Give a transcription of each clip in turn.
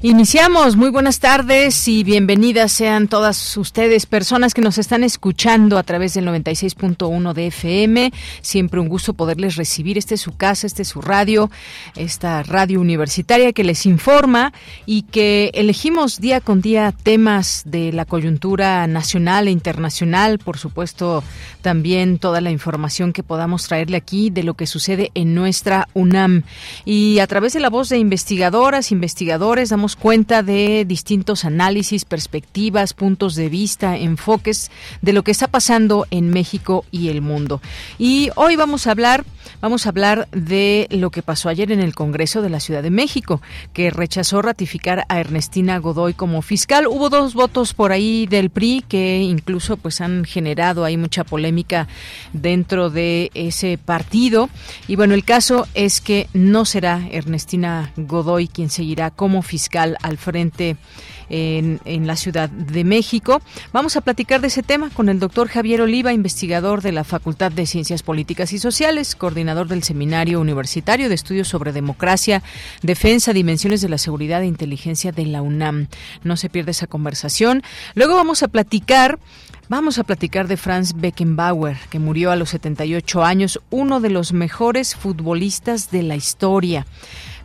Iniciamos, muy buenas tardes y bienvenidas sean todas ustedes, personas que nos están escuchando a través del 96.1 de FM. Siempre un gusto poderles recibir. Este es su casa, este es su radio, esta radio universitaria que les informa y que elegimos día con día temas de la coyuntura nacional e internacional, por supuesto también toda la información que podamos traerle aquí de lo que sucede en nuestra UNAM. Y a través de la voz de investigadoras, investigadores, damos cuenta de distintos análisis, perspectivas, puntos de vista, enfoques de lo que está pasando en México y el mundo. Y hoy vamos a hablar, vamos a hablar de lo que pasó ayer en el Congreso de la Ciudad de México, que rechazó ratificar a Ernestina Godoy como fiscal. Hubo dos votos por ahí del PRI que incluso pues han generado ahí mucha polémica dentro de ese partido. Y bueno, el caso es que no será Ernestina Godoy quien seguirá como fiscal al frente en, la Ciudad de México. Vamos a platicar de ese tema con el doctor Javier Oliva, investigador de la Facultad de Ciencias Políticas y Sociales, coordinador del Seminario Universitario de Estudios sobre Democracia, Defensa, Dimensiones de la Seguridad e Inteligencia de la UNAM. No se pierde esa conversación. Luego vamos a platicar Vamos a platicar de Franz Beckenbauer, que murió a los 78 años, uno de los mejores futbolistas de la historia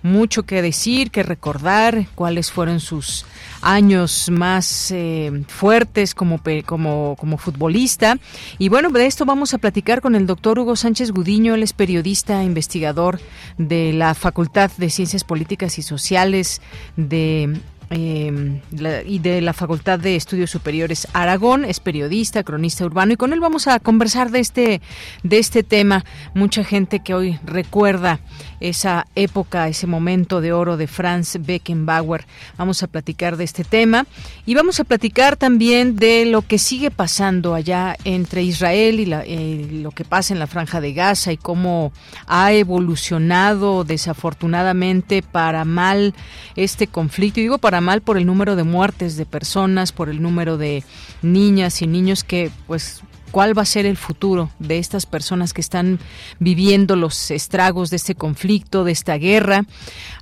mucho que decir, que recordar, cuáles fueron sus años más eh, fuertes como, como, como futbolista. Y bueno, de esto vamos a platicar con el doctor Hugo Sánchez Gudiño, él es periodista, investigador de la Facultad de Ciencias Políticas y Sociales de eh, y de la Facultad de Estudios Superiores Aragón, es periodista, cronista urbano y con él vamos a conversar de este de este tema. Mucha gente que hoy recuerda esa época, ese momento de oro de Franz Beckenbauer. Vamos a platicar de este tema y vamos a platicar también de lo que sigue pasando allá entre Israel y eh, lo que pasa en la franja de Gaza y cómo ha evolucionado desafortunadamente para mal este conflicto. Y digo para mal por el número de muertes de personas, por el número de niñas y niños que pues cuál va a ser el futuro de estas personas que están viviendo los estragos de este conflicto, de esta guerra.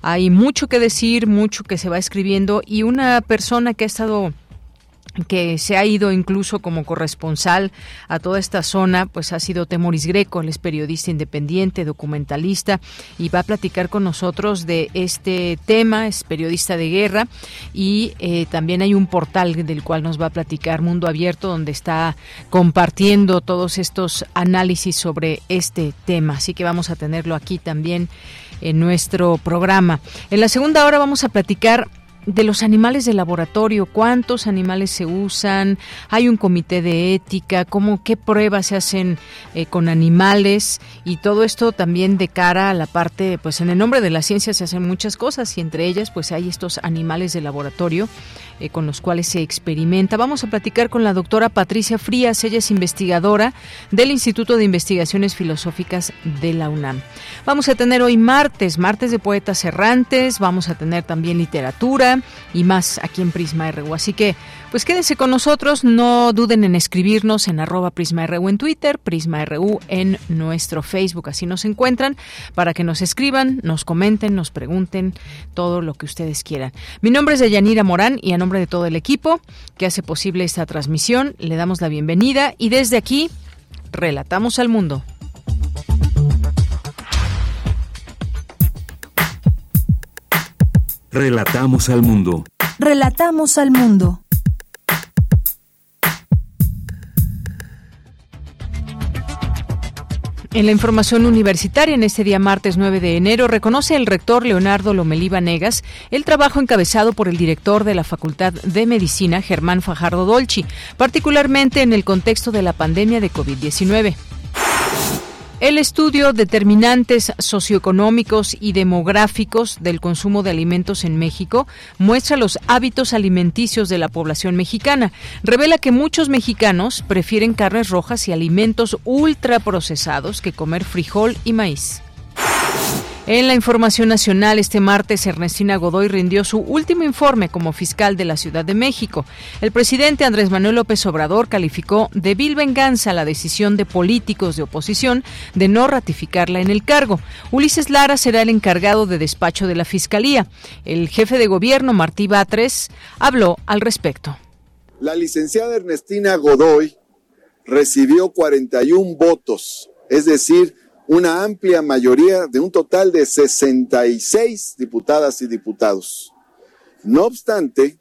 Hay mucho que decir, mucho que se va escribiendo y una persona que ha estado que se ha ido incluso como corresponsal a toda esta zona, pues ha sido Temoris Greco, él es periodista independiente, documentalista, y va a platicar con nosotros de este tema, es periodista de guerra, y eh, también hay un portal del cual nos va a platicar Mundo Abierto, donde está compartiendo todos estos análisis sobre este tema. Así que vamos a tenerlo aquí también en nuestro programa. En la segunda hora vamos a platicar de los animales de laboratorio, cuántos animales se usan, hay un comité de ética, cómo qué pruebas se hacen eh, con animales y todo esto también de cara a la parte, pues en el nombre de la ciencia se hacen muchas cosas y entre ellas pues hay estos animales de laboratorio eh, con los cuales se experimenta. Vamos a platicar con la doctora Patricia Frías, ella es investigadora del Instituto de Investigaciones Filosóficas de la UNAM. Vamos a tener hoy martes, martes de poetas errantes, vamos a tener también literatura y más aquí en Prisma RU. Así que pues quédense con nosotros, no duden en escribirnos en arroba PrismaRU en Twitter, PrismaRU en nuestro Facebook, así nos encuentran, para que nos escriban, nos comenten, nos pregunten todo lo que ustedes quieran. Mi nombre es Deyanira Morán y a nombre de todo el equipo que hace posible esta transmisión, le damos la bienvenida y desde aquí, relatamos al mundo. Relatamos al mundo. Relatamos al mundo. En la información universitaria, en este día martes 9 de enero, reconoce el rector Leonardo Lomelí Negas el trabajo encabezado por el director de la Facultad de Medicina, Germán Fajardo Dolci, particularmente en el contexto de la pandemia de COVID-19. El estudio Determinantes socioeconómicos y demográficos del consumo de alimentos en México muestra los hábitos alimenticios de la población mexicana. Revela que muchos mexicanos prefieren carnes rojas y alimentos ultraprocesados que comer frijol y maíz. En la información nacional, este martes, Ernestina Godoy rindió su último informe como fiscal de la Ciudad de México. El presidente Andrés Manuel López Obrador calificó de vil venganza la decisión de políticos de oposición de no ratificarla en el cargo. Ulises Lara será el encargado de despacho de la Fiscalía. El jefe de gobierno, Martí Batres, habló al respecto. La licenciada Ernestina Godoy recibió 41 votos, es decir, una amplia mayoría de un total de 66 diputadas y diputados. No obstante,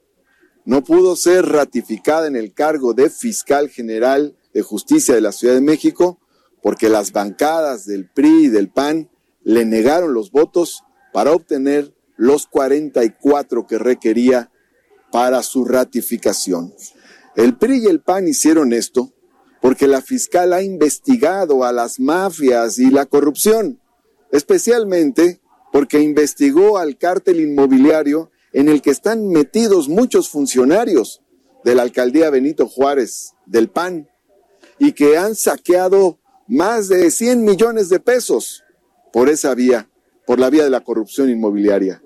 no pudo ser ratificada en el cargo de fiscal general de justicia de la Ciudad de México porque las bancadas del PRI y del PAN le negaron los votos para obtener los 44 que requería para su ratificación. El PRI y el PAN hicieron esto porque la fiscal ha investigado a las mafias y la corrupción, especialmente porque investigó al cártel inmobiliario en el que están metidos muchos funcionarios de la alcaldía Benito Juárez, del PAN, y que han saqueado más de 100 millones de pesos por esa vía, por la vía de la corrupción inmobiliaria.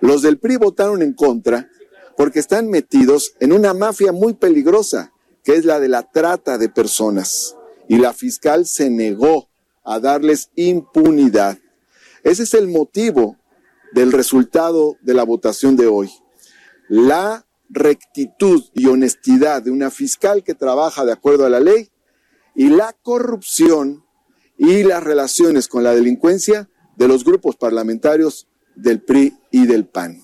Los del PRI votaron en contra porque están metidos en una mafia muy peligrosa que es la de la trata de personas. Y la fiscal se negó a darles impunidad. Ese es el motivo del resultado de la votación de hoy. La rectitud y honestidad de una fiscal que trabaja de acuerdo a la ley y la corrupción y las relaciones con la delincuencia de los grupos parlamentarios del PRI y del PAN.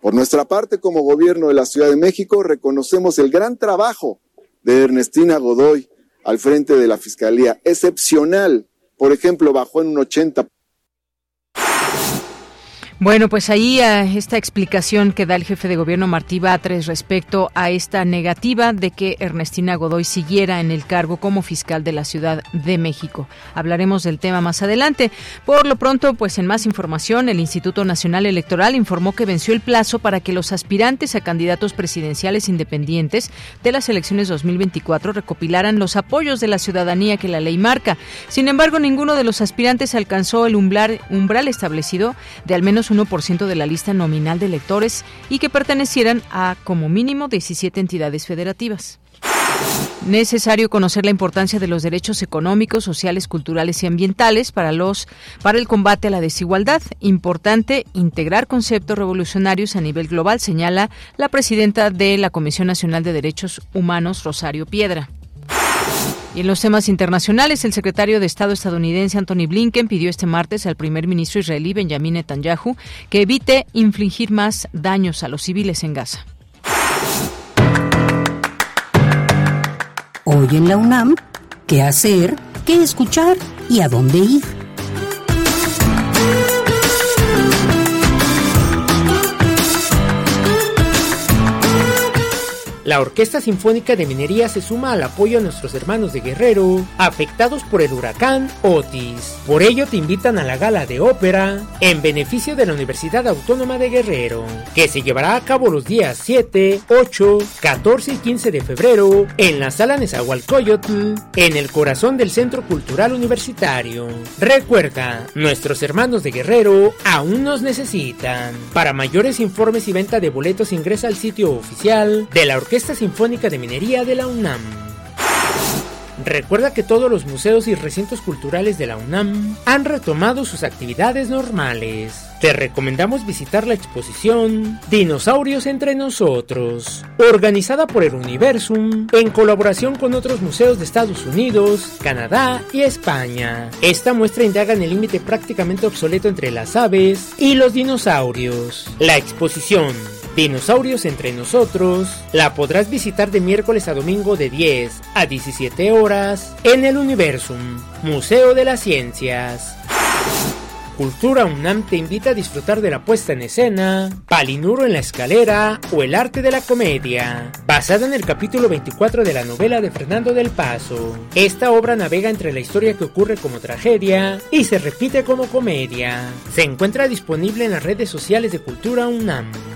Por nuestra parte, como gobierno de la Ciudad de México, reconocemos el gran trabajo de Ernestina Godoy al frente de la Fiscalía. Excepcional. Por ejemplo, bajó en un 80 bueno, pues ahí eh, esta explicación que da el jefe de gobierno Martí Batres respecto a esta negativa de que Ernestina Godoy siguiera en el cargo como fiscal de la Ciudad de México. Hablaremos del tema más adelante. Por lo pronto, pues en más información, el Instituto Nacional Electoral informó que venció el plazo para que los aspirantes a candidatos presidenciales independientes de las elecciones 2024 recopilaran los apoyos de la ciudadanía que la ley marca. Sin embargo, ninguno de los aspirantes alcanzó el umbral establecido de al menos 1% de la lista nominal de electores y que pertenecieran a como mínimo 17 entidades federativas. Necesario conocer la importancia de los derechos económicos, sociales, culturales y ambientales para los para el combate a la desigualdad. Importante integrar conceptos revolucionarios a nivel global, señala la presidenta de la Comisión Nacional de Derechos Humanos, Rosario Piedra. Y en los temas internacionales, el secretario de Estado estadounidense Anthony Blinken pidió este martes al primer ministro israelí Benjamin Netanyahu que evite infligir más daños a los civiles en Gaza. Hoy en la UNAM, ¿qué hacer? ¿Qué escuchar? ¿Y a dónde ir? La Orquesta Sinfónica de Minería se suma al apoyo a nuestros hermanos de Guerrero, afectados por el huracán Otis. Por ello te invitan a la gala de ópera en beneficio de la Universidad Autónoma de Guerrero, que se llevará a cabo los días 7, 8, 14 y 15 de febrero en la sala Nezahualcóyotl, en el corazón del Centro Cultural Universitario. Recuerda, nuestros hermanos de Guerrero aún nos necesitan. Para mayores informes y venta de boletos ingresa al sitio oficial de la Orquesta Orquesta Sinfónica de Minería de la UNAM. Recuerda que todos los museos y recintos culturales de la UNAM han retomado sus actividades normales. Te recomendamos visitar la exposición Dinosaurios entre nosotros, organizada por el Universum en colaboración con otros museos de Estados Unidos, Canadá y España. Esta muestra indaga en el límite prácticamente obsoleto entre las aves y los dinosaurios. La exposición Dinosaurios entre nosotros la podrás visitar de miércoles a domingo de 10 a 17 horas en el Universum, Museo de las Ciencias. Cultura UNAM te invita a disfrutar de la puesta en escena Palinuro en la escalera o El arte de la comedia, basada en el capítulo 24 de la novela de Fernando del Paso. Esta obra navega entre la historia que ocurre como tragedia y se repite como comedia. Se encuentra disponible en las redes sociales de Cultura UNAM.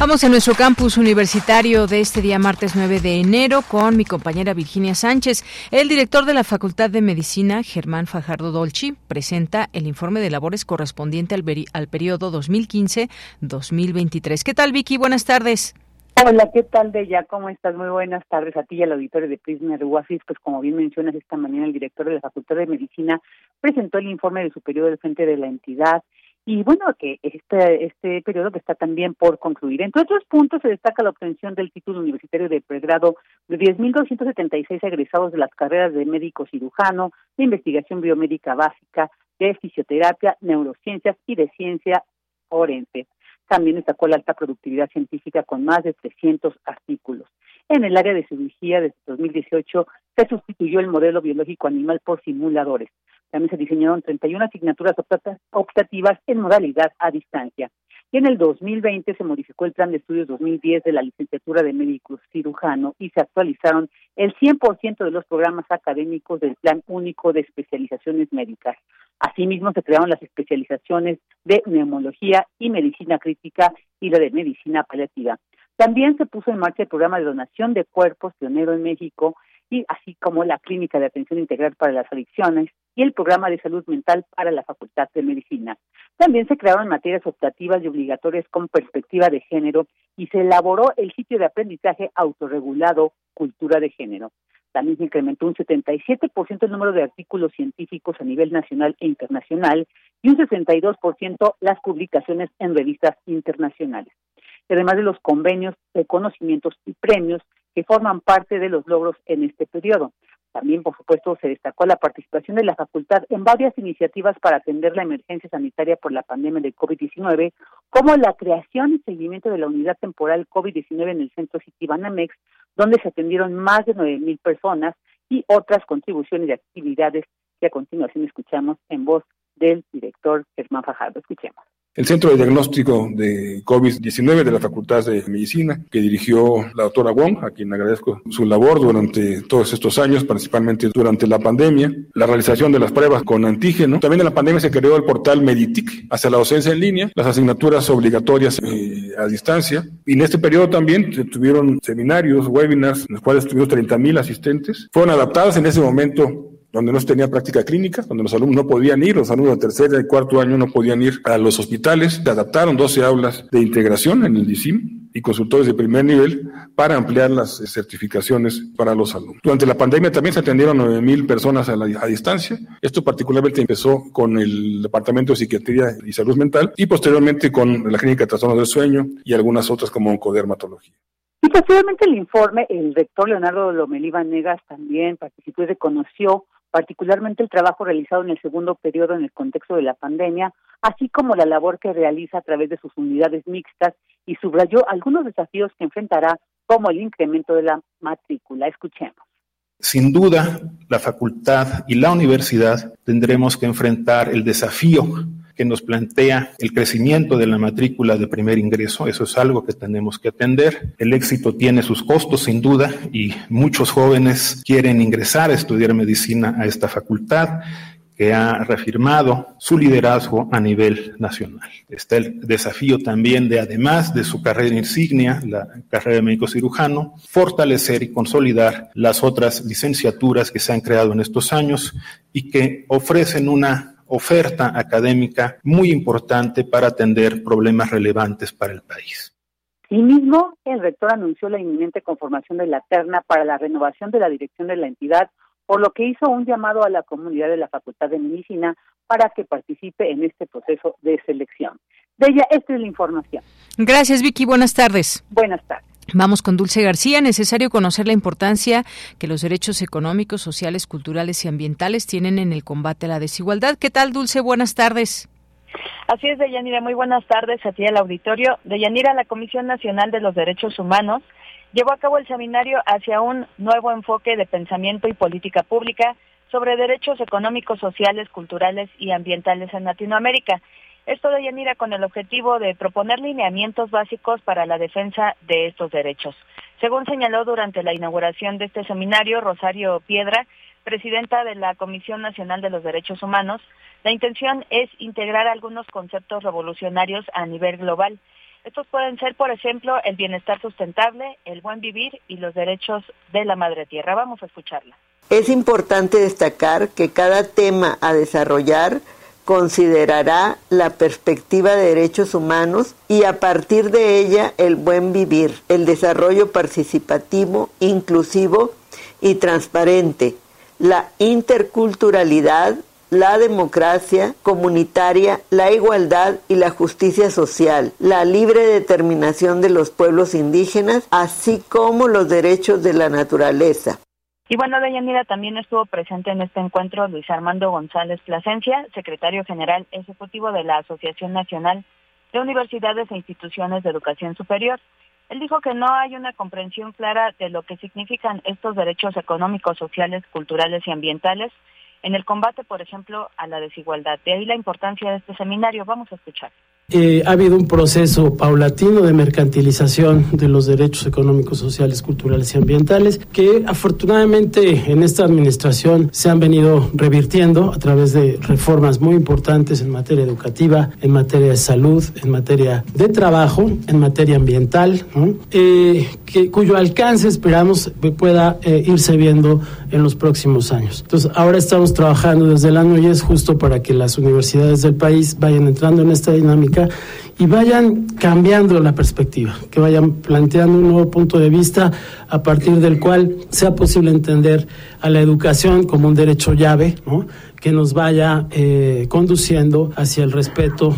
Vamos a nuestro campus universitario de este día martes 9 de enero con mi compañera Virginia Sánchez. El director de la Facultad de Medicina, Germán Fajardo Dolci, presenta el informe de labores correspondiente al, al periodo 2015-2023. ¿Qué tal, Vicky? Buenas tardes. Hola, ¿qué tal, Bella? ¿Cómo estás? Muy buenas tardes a ti y al auditorio de Prisma de Pues como bien mencionas, esta mañana el director de la Facultad de Medicina presentó el informe de su periodo del frente de la entidad y bueno, que este, este periodo que está también por concluir. Entre otros puntos se destaca la obtención del título universitario de pregrado de 10.276 egresados de las carreras de médico cirujano, de investigación biomédica básica, de fisioterapia, neurociencias y de ciencia forense. También destacó la alta productividad científica con más de 300 artículos. En el área de cirugía, desde 2018, se sustituyó el modelo biológico animal por simuladores. También se diseñaron 31 asignaturas optativas en modalidad a distancia. Y en el 2020 se modificó el plan de estudios 2010 de la licenciatura de médico cirujano y se actualizaron el 100% de los programas académicos del Plan Único de Especializaciones Médicas. Asimismo, se crearon las especializaciones de neumología y medicina crítica y la de medicina paliativa. También se puso en marcha el programa de donación de cuerpos pionero en México y así como la clínica de atención integral para las adicciones y el programa de salud mental para la Facultad de Medicina. También se crearon materias optativas y obligatorias con perspectiva de género y se elaboró el sitio de aprendizaje autorregulado Cultura de Género. También se incrementó un 77% el número de artículos científicos a nivel nacional e internacional y un 62% las publicaciones en revistas internacionales. Además de los convenios, reconocimientos y premios que forman parte de los logros en este periodo. También, por supuesto, se destacó la participación de la facultad en varias iniciativas para atender la emergencia sanitaria por la pandemia de COVID-19, como la creación y seguimiento de la unidad temporal COVID-19 en el centro Citibanamex, donde se atendieron más de 9.000 personas y otras contribuciones y actividades que a continuación escuchamos en voz del director Germán Fajardo. Escuchemos el Centro de Diagnóstico de COVID-19 de la Facultad de Medicina, que dirigió la doctora Wong, a quien agradezco su labor durante todos estos años, principalmente durante la pandemia, la realización de las pruebas con antígeno. También en la pandemia se creó el portal Meditic hacia la docencia en línea, las asignaturas obligatorias eh, a distancia. Y en este periodo también se tuvieron seminarios, webinars, en los cuales tuvimos 30.000 asistentes. Fueron adaptadas en ese momento donde no se tenía práctica clínica, donde los alumnos no podían ir, los alumnos de tercer y cuarto año no podían ir a los hospitales. Se adaptaron 12 aulas de integración en el DICIM y consultores de primer nivel para ampliar las certificaciones para los alumnos. Durante la pandemia también se atendieron 9.000 personas a, a distancia. Esto particularmente empezó con el Departamento de Psiquiatría y Salud Mental y posteriormente con la Clínica de Trastornos del Sueño y algunas otras como oncodermatología. Y posteriormente el informe, el rector Leonardo Lomelí Negas también participó y reconoció particularmente el trabajo realizado en el segundo periodo en el contexto de la pandemia, así como la labor que realiza a través de sus unidades mixtas y subrayó algunos desafíos que enfrentará, como el incremento de la matrícula. Escuchemos. Sin duda, la facultad y la universidad tendremos que enfrentar el desafío que nos plantea el crecimiento de la matrícula de primer ingreso. Eso es algo que tenemos que atender. El éxito tiene sus costos, sin duda, y muchos jóvenes quieren ingresar a estudiar medicina a esta facultad que ha reafirmado su liderazgo a nivel nacional. Está el desafío también de, además de su carrera insignia, la carrera de médico cirujano, fortalecer y consolidar las otras licenciaturas que se han creado en estos años y que ofrecen una oferta académica muy importante para atender problemas relevantes para el país. Asimismo, el rector anunció la inminente conformación de la terna para la renovación de la dirección de la entidad por lo que hizo un llamado a la comunidad de la Facultad de Medicina para que participe en este proceso de selección. De ella, esta es la información. Gracias, Vicky. Buenas tardes. Buenas tardes. Vamos con Dulce García. Necesario conocer la importancia que los derechos económicos, sociales, culturales y ambientales tienen en el combate a la desigualdad. ¿Qué tal, Dulce? Buenas tardes. Así es, Deyanira. Muy buenas tardes a ti al auditorio. Deyanira, la Comisión Nacional de los Derechos Humanos llevó a cabo el seminario hacia un nuevo enfoque de pensamiento y política pública sobre derechos económicos, sociales, culturales y ambientales en Latinoamérica. Esto de Yanira con el objetivo de proponer lineamientos básicos para la defensa de estos derechos. Según señaló durante la inauguración de este seminario, Rosario Piedra, presidenta de la Comisión Nacional de los Derechos Humanos, la intención es integrar algunos conceptos revolucionarios a nivel global. Estos pueden ser, por ejemplo, el bienestar sustentable, el buen vivir y los derechos de la madre tierra. Vamos a escucharla. Es importante destacar que cada tema a desarrollar considerará la perspectiva de derechos humanos y a partir de ella el buen vivir, el desarrollo participativo, inclusivo y transparente, la interculturalidad, la democracia comunitaria, la igualdad y la justicia social, la libre determinación de los pueblos indígenas, así como los derechos de la naturaleza. Y bueno, Deyanira también estuvo presente en este encuentro Luis Armando González Plasencia, secretario general ejecutivo de la Asociación Nacional de Universidades e Instituciones de Educación Superior. Él dijo que no hay una comprensión clara de lo que significan estos derechos económicos, sociales, culturales y ambientales en el combate, por ejemplo, a la desigualdad. De ahí la importancia de este seminario. Vamos a escuchar. Eh, ha habido un proceso paulatino de mercantilización de los derechos económicos, sociales, culturales y ambientales que afortunadamente en esta administración se han venido revirtiendo a través de reformas muy importantes en materia educativa, en materia de salud, en materia de trabajo, en materia ambiental, eh, que, cuyo alcance esperamos pueda eh, irse viendo en los próximos años. Entonces, ahora estamos trabajando desde el año y es justo para que las universidades del país vayan entrando en esta dinámica y vayan cambiando la perspectiva, que vayan planteando un nuevo punto de vista a partir del cual sea posible entender a la educación como un derecho llave, que nos vaya eh, conduciendo hacia el respeto.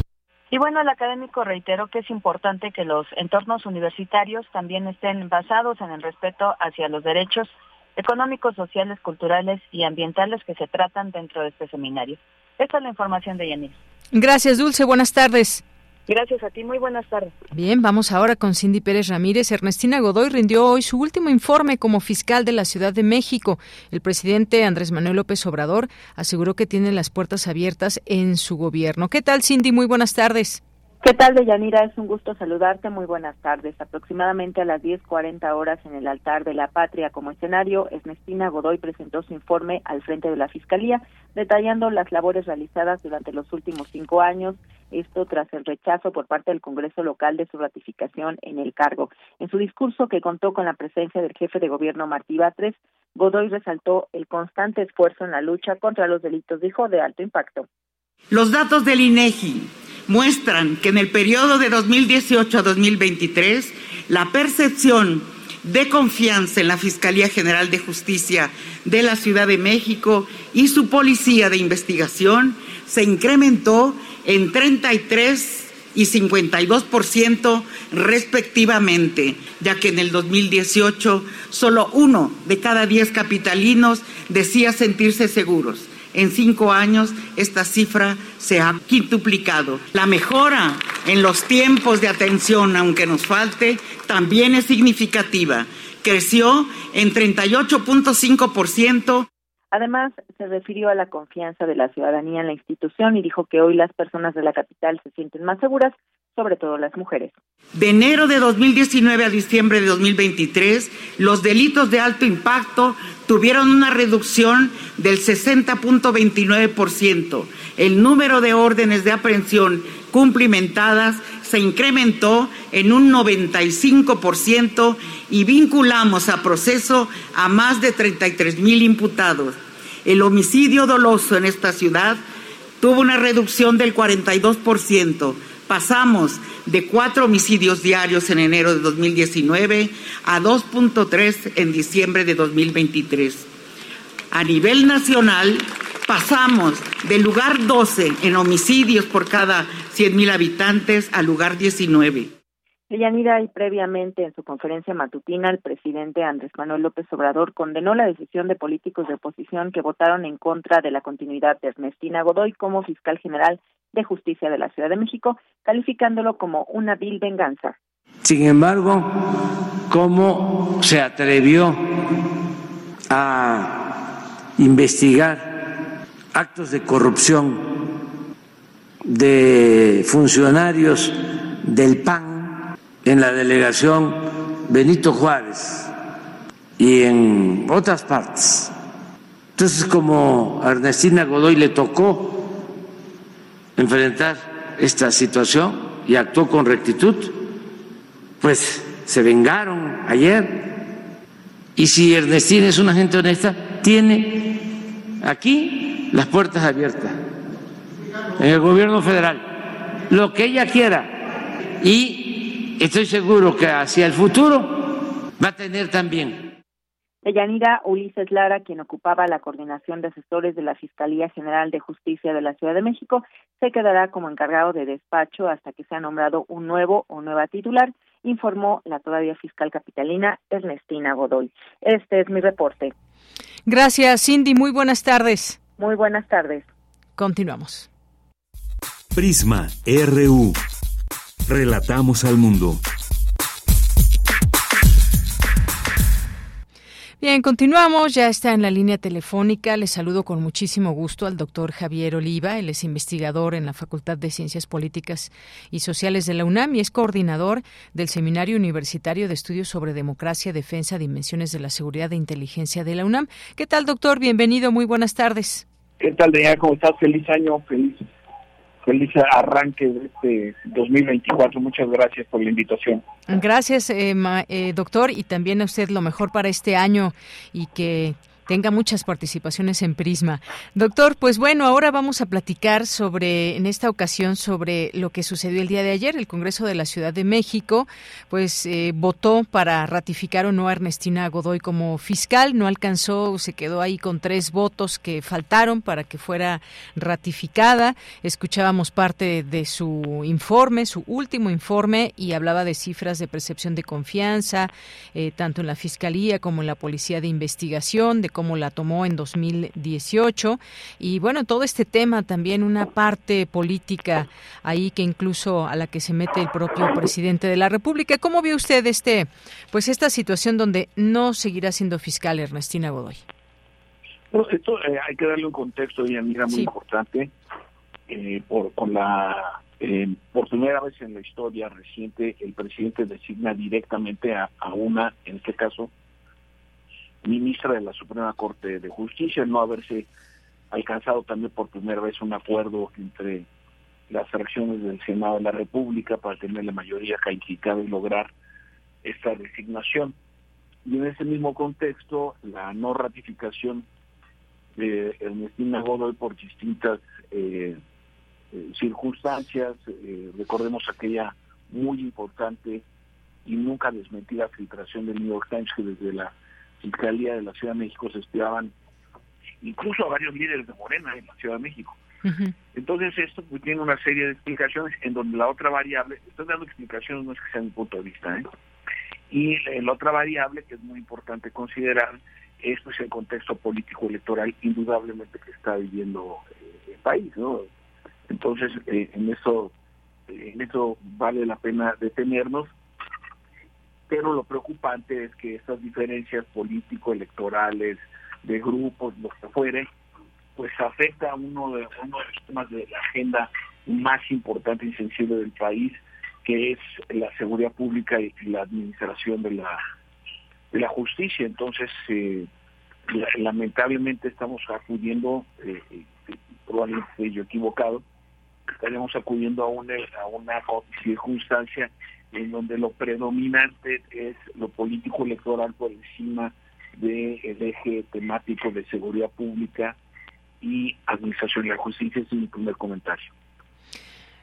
Y bueno, el académico reiteró que es importante que los entornos universitarios también estén basados en el respeto hacia los derechos económicos, sociales, culturales y ambientales que se tratan dentro de este seminario. Esta es la información de Yanis. Gracias, Dulce. Buenas tardes. Gracias a ti, muy buenas tardes. Bien, vamos ahora con Cindy Pérez Ramírez. Ernestina Godoy rindió hoy su último informe como fiscal de la Ciudad de México. El presidente Andrés Manuel López Obrador aseguró que tiene las puertas abiertas en su gobierno. ¿Qué tal, Cindy? Muy buenas tardes. ¿Qué tal, Deyanira? Es un gusto saludarte. Muy buenas tardes. Aproximadamente a las 10.40 horas en el altar de la patria como escenario, Ernestina Godoy presentó su informe al frente de la Fiscalía, detallando las labores realizadas durante los últimos cinco años, esto tras el rechazo por parte del Congreso local de su ratificación en el cargo. En su discurso, que contó con la presencia del jefe de gobierno Martí Batres, Godoy resaltó el constante esfuerzo en la lucha contra los delitos, dijo, de alto impacto. Los datos del INEGI muestran que en el periodo de 2018 a 2023 la percepción de confianza en la Fiscalía General de Justicia de la Ciudad de México y su Policía de Investigación se incrementó en 33 y 52% respectivamente, ya que en el 2018 solo uno de cada diez capitalinos decía sentirse seguros en cinco años esta cifra se ha quintuplicado. La mejora en los tiempos de atención, aunque nos falte, también es significativa. Creció en 38.5%. Además, se refirió a la confianza de la ciudadanía en la institución y dijo que hoy las personas de la capital se sienten más seguras sobre todo las mujeres. De enero de 2019 a diciembre de 2023, los delitos de alto impacto tuvieron una reducción del 60.29%. El número de órdenes de aprehensión cumplimentadas se incrementó en un 95% y vinculamos a proceso a más de 33 mil imputados. El homicidio doloso en esta ciudad tuvo una reducción del 42% pasamos de cuatro homicidios diarios en enero de 2019 a 2.3 en diciembre de 2023. A nivel nacional, pasamos del lugar 12 en homicidios por cada 100.000 habitantes al lugar 19. Deyanira, y previamente en su conferencia matutina, el presidente Andrés Manuel López Obrador condenó la decisión de políticos de oposición que votaron en contra de la continuidad de Ernestina Godoy como fiscal general de justicia de la Ciudad de México, calificándolo como una vil venganza. Sin embargo, ¿cómo se atrevió a investigar actos de corrupción de funcionarios del PAN en la delegación Benito Juárez y en otras partes. Entonces, como a Ernestina Godoy le tocó enfrentar esta situación y actuó con rectitud, pues se vengaron ayer. Y si Ernestina es una gente honesta, tiene aquí las puertas abiertas en el gobierno federal, lo que ella quiera. Y estoy seguro que hacia el futuro va a tener también. Deyanira Ulises Lara, quien ocupaba la coordinación de asesores de la Fiscalía General de Justicia de la Ciudad de México, se quedará como encargado de despacho hasta que sea nombrado un nuevo o nueva titular, informó la todavía fiscal capitalina Ernestina Godoy. Este es mi reporte. Gracias, Cindy. Muy buenas tardes. Muy buenas tardes. Continuamos. Prisma RU. Relatamos al mundo. Bien, continuamos. Ya está en la línea telefónica. Le saludo con muchísimo gusto al doctor Javier Oliva. Él es investigador en la Facultad de Ciencias Políticas y Sociales de la UNAM y es coordinador del Seminario Universitario de Estudios sobre Democracia, Defensa, Dimensiones de la Seguridad e Inteligencia de la UNAM. ¿Qué tal, doctor? Bienvenido. Muy buenas tardes. ¿Qué tal, Deña? ¿Cómo estás? Feliz año. Feliz feliz arranque de este 2024. Muchas gracias por la invitación. Gracias, eh, eh, doctor, y también a usted lo mejor para este año y que tenga muchas participaciones en Prisma. Doctor, pues bueno, ahora vamos a platicar sobre, en esta ocasión, sobre lo que sucedió el día de ayer. El Congreso de la Ciudad de México, pues eh, votó para ratificar o no a Ernestina Godoy como fiscal. No alcanzó, se quedó ahí con tres votos que faltaron para que fuera ratificada. Escuchábamos parte de su informe, su último informe, y hablaba de cifras de percepción de confianza, eh, tanto en la Fiscalía como en la Policía de Investigación, de como la tomó en 2018. Y bueno, todo este tema también una parte política ahí que incluso a la que se mete el propio presidente de la República. ¿Cómo ve usted este, pues esta situación donde no seguirá siendo fiscal Ernestina Godoy? Bueno, esto eh, hay que darle un contexto, mira muy importante, eh, por, con la eh, por primera vez en la historia reciente, el presidente designa directamente a, a, una, en este caso, ministra de la Suprema Corte de Justicia, no haberse alcanzado también por primera vez un acuerdo entre las fracciones del Senado de la República para tener la mayoría calificada y lograr esta designación. Y en ese mismo contexto, la no ratificación de Ernestina Godoy por distintas eh, eh, circunstancias, eh, recordemos aquella muy importante y nunca desmentida filtración del New York Times que desde la Fiscalía de la Ciudad de México se espiaban incluso a varios líderes de Morena en la Ciudad de México. Entonces esto pues, tiene una serie de explicaciones en donde la otra variable, estoy dando explicaciones, no es que sea mi punto de vista, ¿eh? y la otra variable que es muy importante considerar es pues, el contexto político electoral indudablemente que está viviendo eh, el país, ¿no? Entonces eh, en eso en eso vale la pena detenernos pero lo preocupante es que estas diferencias político-electorales, de grupos, lo que fuere, pues afecta a uno de, uno de los temas de la agenda más importante y sensible del país, que es la seguridad pública y la administración de la, la justicia. Entonces, eh, lamentablemente estamos acudiendo, eh, probablemente yo equivocado, estaríamos acudiendo a una, a una circunstancia en donde lo predominante es lo político electoral por encima del eje temático de seguridad pública y administración de la justicia. es mi primer comentario.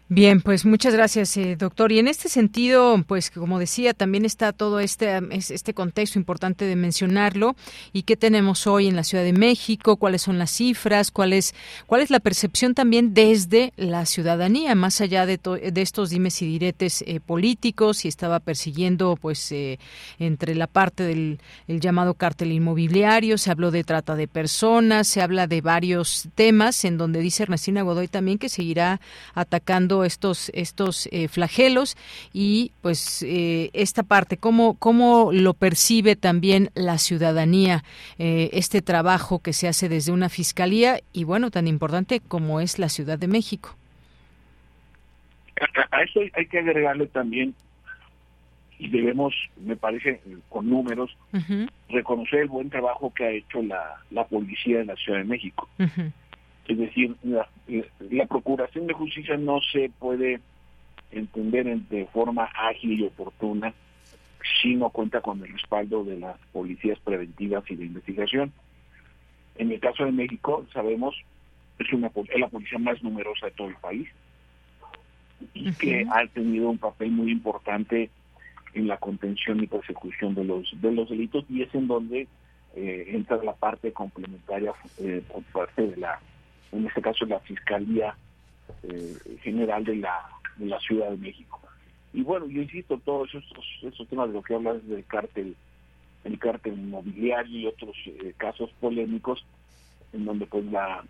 Bien, pues muchas gracias, eh, doctor. Y en este sentido, pues como decía, también está todo este, este contexto importante de mencionarlo. Y qué tenemos hoy en la Ciudad de México, cuáles son las cifras, cuál es, cuál es la percepción también desde la ciudadanía, más allá de, de estos dimes y diretes eh, políticos, si estaba persiguiendo, pues, eh, entre la parte del llamado cártel inmobiliario, se habló de trata de personas, se habla de varios temas en donde dice Ernestina Godoy también que seguirá atacando estos, estos eh, flagelos y pues eh, esta parte, ¿cómo, ¿cómo lo percibe también la ciudadanía eh, este trabajo que se hace desde una fiscalía y bueno, tan importante como es la Ciudad de México? A eso hay que agregarle también y debemos, me parece, con números, reconocer el buen trabajo que ha hecho la, la policía de la Ciudad de México. Es decir, la, procuración de justicia no se puede entender de forma ágil y oportuna si no cuenta con el respaldo de las policías preventivas y de investigación. En el caso de México, sabemos, es, una, es la policía más numerosa de todo el país y que ha tenido un papel muy importante en la contención y persecución de los de los delitos y es en donde eh, entra la parte complementaria eh, por parte de la en este caso la Fiscalía eh, General de la, de la Ciudad de México. Y bueno, yo insisto, todos estos, estos temas de lo que hablas del cártel, el cártel inmobiliario y otros eh, casos polémicos, en donde pues la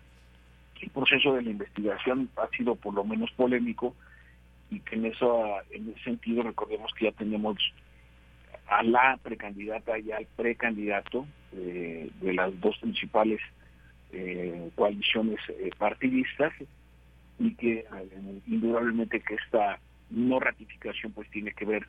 el proceso de la investigación ha sido por lo menos polémico y que en eso en ese sentido recordemos que ya tenemos a la precandidata y al precandidato eh, de las dos principales eh, coaliciones eh, partidistas y que eh, indudablemente que esta no ratificación pues tiene que ver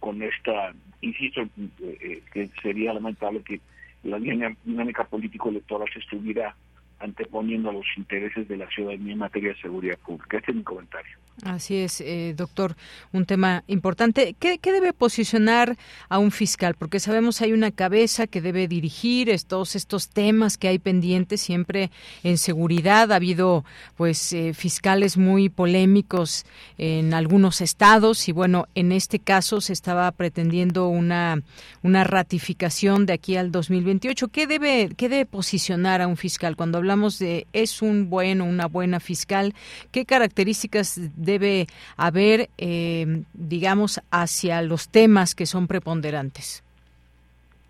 con esta, insisto, eh, que sería lamentable que la dinámica político-electoral se estuviera anteponiendo a los intereses de la ciudadanía en materia de seguridad pública. Este es mi comentario. Así es, eh, doctor, un tema importante. ¿Qué, debe posicionar a un fiscal? Porque sabemos hay una cabeza que debe dirigir todos estos temas que hay pendientes siempre en seguridad. Ha habido, pues, eh, fiscales muy polémicos en algunos estados y, bueno, en este caso se estaba pretendiendo una, una ratificación de aquí al 2028. ¿Qué debe, ¿Qué debe posicionar a un fiscal cuando hablamos de es un bueno, una buena fiscal? ¿Qué características debe haber, eh, digamos, hacia los temas que son preponderantes?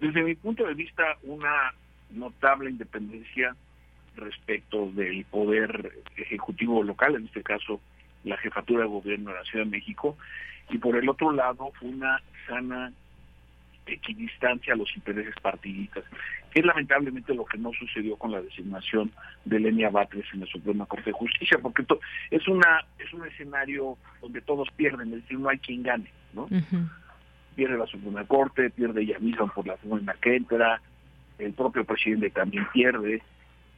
Desde mi punto de vista, una notable independencia respecto del poder ejecutivo local, en este caso la jefatura de gobierno de la Ciudad de México, y por el otro lado una sana equidistancia a los intereses partidistas, que es lamentablemente lo que no sucedió con la designación de Lenia Batres en la Suprema Corte de Justicia, porque es una es un escenario donde todos pierden, es decir, no hay quien gane, ¿no? Pierde la Suprema Corte, pierde ella misma por la forma que entra, el propio presidente también pierde,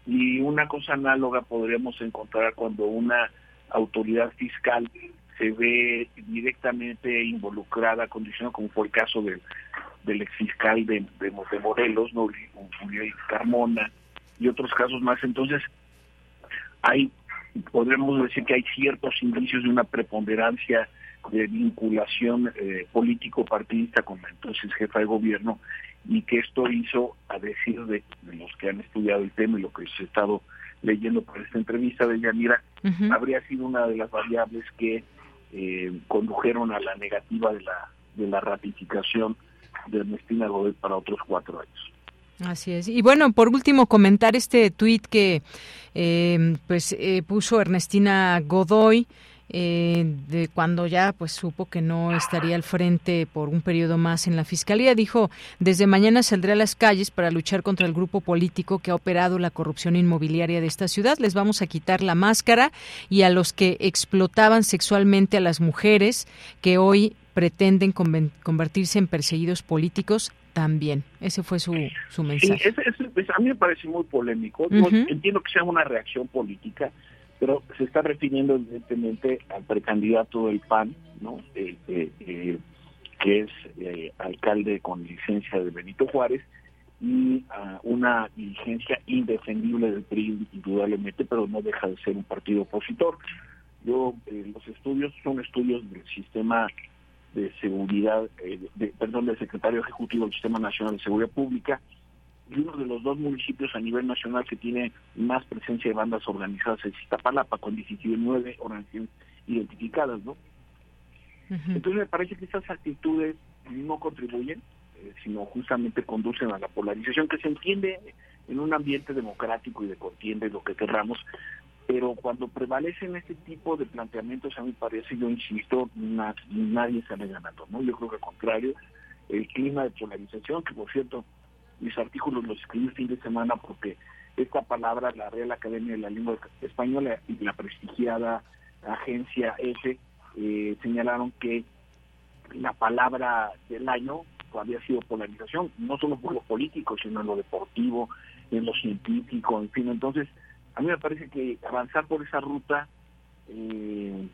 y una cosa análoga podríamos encontrar cuando una autoridad fiscal se ve directamente involucrada, condicionada, como fue el caso del, del exfiscal de, de, de Morelos, ¿no? Carmona, y otros casos más. Entonces, hay, podemos decir que hay ciertos indicios de una preponderancia de vinculación eh, político-partidista con la entonces jefa de gobierno y que esto hizo, a decir de, los que han estudiado el tema y lo que se ha estado leyendo para esta entrevista de Yanira, habría sido una de las variables que eh, condujeron a la negativa de la, de la ratificación de Ernestina Godoy para otros cuatro años. Así es. Y bueno, por último, comentar este tuit que eh, pues eh, puso Ernestina Godoy eh, de cuando ya pues supo que no estaría al frente por un periodo más en la fiscalía dijo desde mañana saldré a las calles para luchar contra el grupo político que ha operado la corrupción inmobiliaria de esta ciudad les vamos a quitar la máscara y a los que explotaban sexualmente a las mujeres que hoy pretenden convertirse en perseguidos políticos también. Ese fue su, su mensaje. A mí me parece muy polémico. Entiendo que sea una reacción política, pero se está refiriendo evidentemente al precandidato del PAN, ¿no? Eh, eh, eh, que es alcalde con licencia de Benito Juárez, y a una diligencia indefendible del PRI, indudablemente, pero no deja de ser un partido opositor. Yo, eh, los estudios son estudios del sistema de seguridad, eh, de, perdón, del secretario ejecutivo del Sistema Nacional de Seguridad Pública, y uno de los dos municipios a nivel nacional que tiene más presencia de bandas organizadas es Iztapalapa, con 19 organizaciones identificadas, ¿no? Entonces me parece que estas actitudes no contribuyen, eh, sino justamente conducen a la polarización que se entiende en un ambiente democrático y de contienda y lo que querramos, pero cuando prevalecen este tipo de planteamientos, a mí parece, yo insisto, nadie sale ganando, ¿no? Yo creo que al contrario, el clima de polarización, que por cierto, mis artículos los escribí el fin de semana porque esta palabra, la Real Academia de la Lengua Española y la prestigiada agencia EFE eh, señalaron que la palabra del año había sido polarización, no solo por lo político, sino en lo deportivo, en lo científico, en fin. Entonces, a mí me parece que avanzar por esa ruta, eh,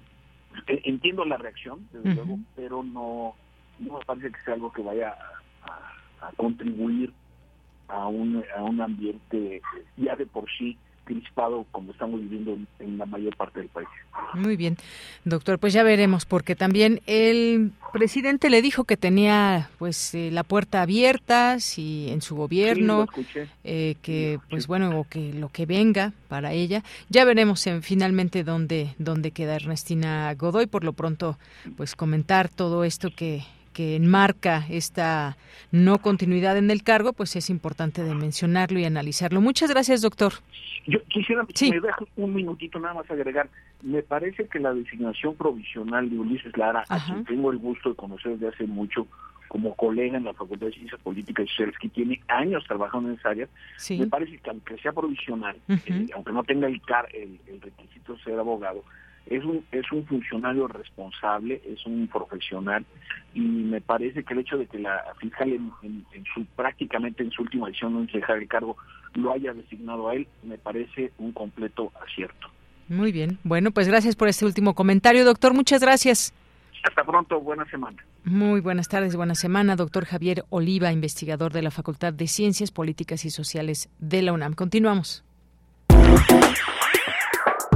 entiendo la reacción, desde luego, pero no, no me parece que sea algo que vaya a, a contribuir a un, a un ambiente ya de por sí crispado como estamos viviendo en, la mayor parte del país. Muy bien, doctor, pues ya veremos, porque también el presidente le dijo que tenía pues eh, la puerta abierta si en su gobierno, eh, que pues bueno, o que lo que venga para ella. Ya veremos en, finalmente dónde, dónde queda Ernestina Godoy. Por lo pronto, pues comentar todo esto que que enmarca esta no continuidad en el cargo, pues es importante de mencionarlo y analizarlo. Muchas gracias, doctor. Yo quisiera, sí. me deja un minutito nada más agregar. Me parece que la designación provisional de Ulises Lara, a quien tengo el gusto de conocer desde hace mucho, como colega en la Facultad de Ciencias Políticas y Sociales, que tiene años trabajando en esa área, me parece que aunque sea provisional, eh, aunque no tenga el, car el, el requisito de ser abogado, es un, es un funcionario responsable, es un profesional y me parece que el hecho de que la fiscal en, su prácticamente en su última edición no dejar el cargo lo haya designado a él, me parece un completo acierto. Muy bien. Bueno, pues gracias por este último comentario, doctor. Muchas gracias. Hasta pronto, buena semana. Muy buenas tardes, buena semana, doctor Javier Oliva, investigador de la Facultad de Ciencias Políticas y Sociales de la UNAM. Continuamos.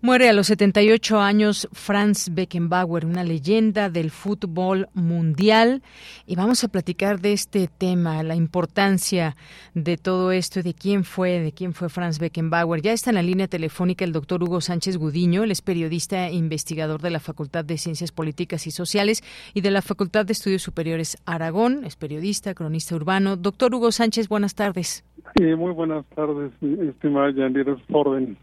Muere a los 78 años Franz Beckenbauer, una leyenda del fútbol mundial. Y vamos a platicar de este tema, la importancia de todo esto, de quién fue, de quién fue Franz Beckenbauer. Ya está en la línea telefónica el doctor Hugo Sánchez Gudiño, él es periodista e investigador de la Facultad de Ciencias Políticas y Sociales y de la Facultad de Estudios Superiores Aragón. Es periodista, cronista urbano. Doctor Hugo Sánchez, buenas tardes. Sí, muy buenas tardes, estimada Yanira Orden.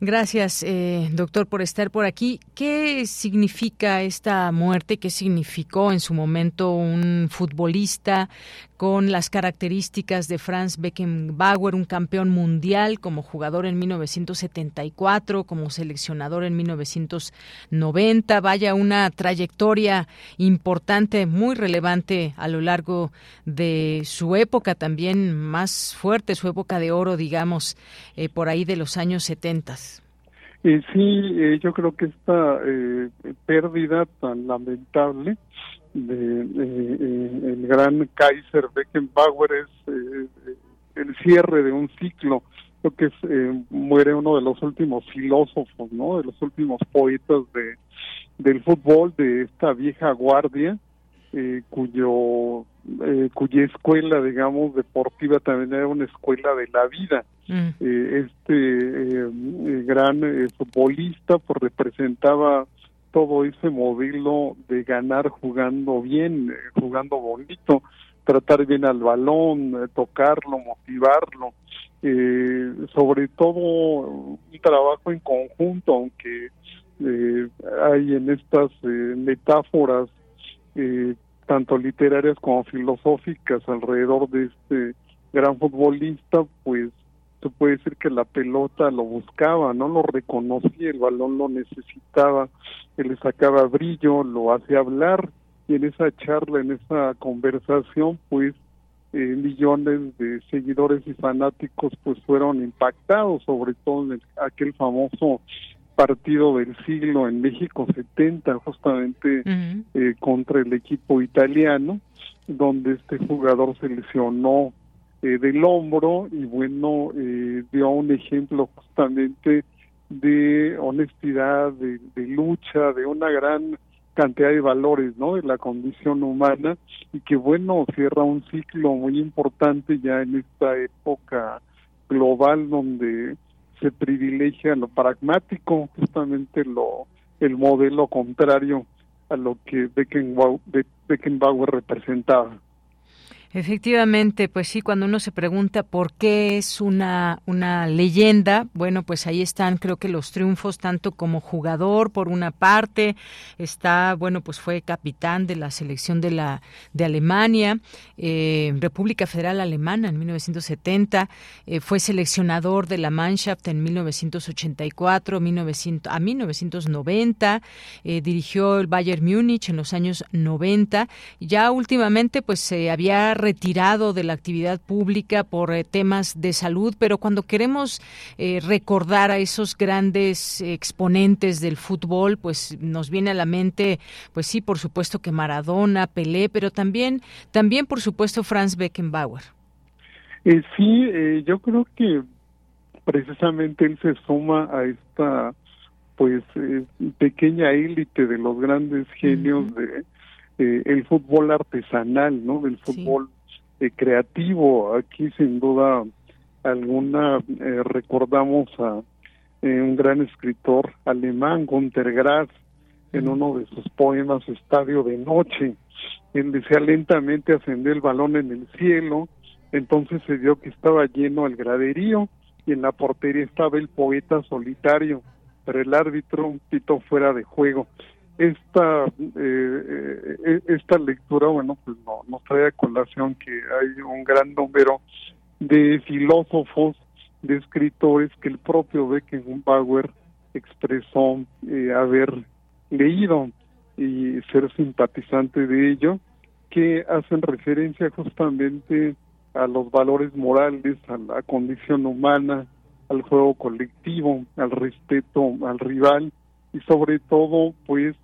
Gracias, eh, doctor, por estar por aquí. ¿Qué significa esta muerte? ¿Qué significó en su momento un futbolista con las características de Franz Beckenbauer, un campeón mundial como jugador en 1974, como seleccionador en 1990? Vaya, una trayectoria importante, muy relevante a lo largo de su época también más fuerte, su época de oro, digamos, eh, por ahí de los años 70. Eh, sí, eh, yo creo que esta pérdida tan lamentable de, el gran Kaiser Beckenbauer es el cierre de un ciclo. Creo que es, muere uno de los últimos filósofos, ¿no? De los últimos poetas de del fútbol de esta vieja guardia, cuyo cuya escuela, digamos, deportiva también era una escuela de la vida Mm. Eh, este eh, eh, gran futbolista pues representaba todo ese modelo de ganar jugando bien, jugando bonito, tratar bien al balón, tocarlo, motivarlo, sobre todo un trabajo en conjunto, aunque hay en estas metáforas tanto literarias como filosóficas alrededor de este gran futbolista, pues puede decir que la pelota lo buscaba, no lo reconocía, el balón lo necesitaba, él le sacaba brillo, lo hacía hablar y en esa charla, en esa conversación, pues eh, millones de seguidores y fanáticos pues fueron impactados, sobre todo en aquel famoso partido del siglo en México 70 justamente eh, contra el equipo italiano donde este jugador se lesionó eh, del hombro y bueno eh, dio un ejemplo justamente de honestidad de, lucha de una gran cantidad de valores no de la condición humana y que bueno cierra un ciclo muy importante ya en esta época global donde se privilegia lo pragmático, justamente lo el modelo contrario a lo que Beckenbauer representaba. Efectivamente, pues sí, cuando uno se pregunta por qué es una, una leyenda, bueno, pues ahí están, creo que los triunfos, tanto como jugador, por una parte, está, bueno, pues fue capitán de la selección de la de Alemania, eh, República Federal Alemana en 1970, eh, fue seleccionador de la Mannschaft en 1984, 1900, a 1990, eh, dirigió el Bayern Múnich en los años 90, ya últimamente, pues se había retirado de la actividad pública por eh, temas de salud, pero cuando queremos eh, recordar a esos grandes exponentes del fútbol, pues nos viene a la mente, pues sí, por supuesto que Maradona, Pelé, pero también, también por supuesto Franz Beckenbauer. Eh, sí, yo creo que precisamente él se suma a esta pues pequeña élite de los grandes genios de el fútbol artesanal, ¿no? Del fútbol eh, creativo. Aquí sin duda alguna eh, recordamos a eh, un gran escritor alemán, Gunter Grass, en uno de sus poemas Estadio de Noche. Él decía lentamente ascender el balón en el cielo, entonces se vio que estaba lleno el graderío y en la portería estaba el poeta solitario, pero el árbitro pitó fuera de juego esta eh, eh, esta lectura bueno pues no, nos trae a colación que hay un gran número de filósofos de escritores que el propio Beckenbauer expresó eh, haber leído y ser simpatizante de ello que hacen referencia justamente a los valores morales a la condición humana al juego colectivo al respeto al rival y sobre todo pues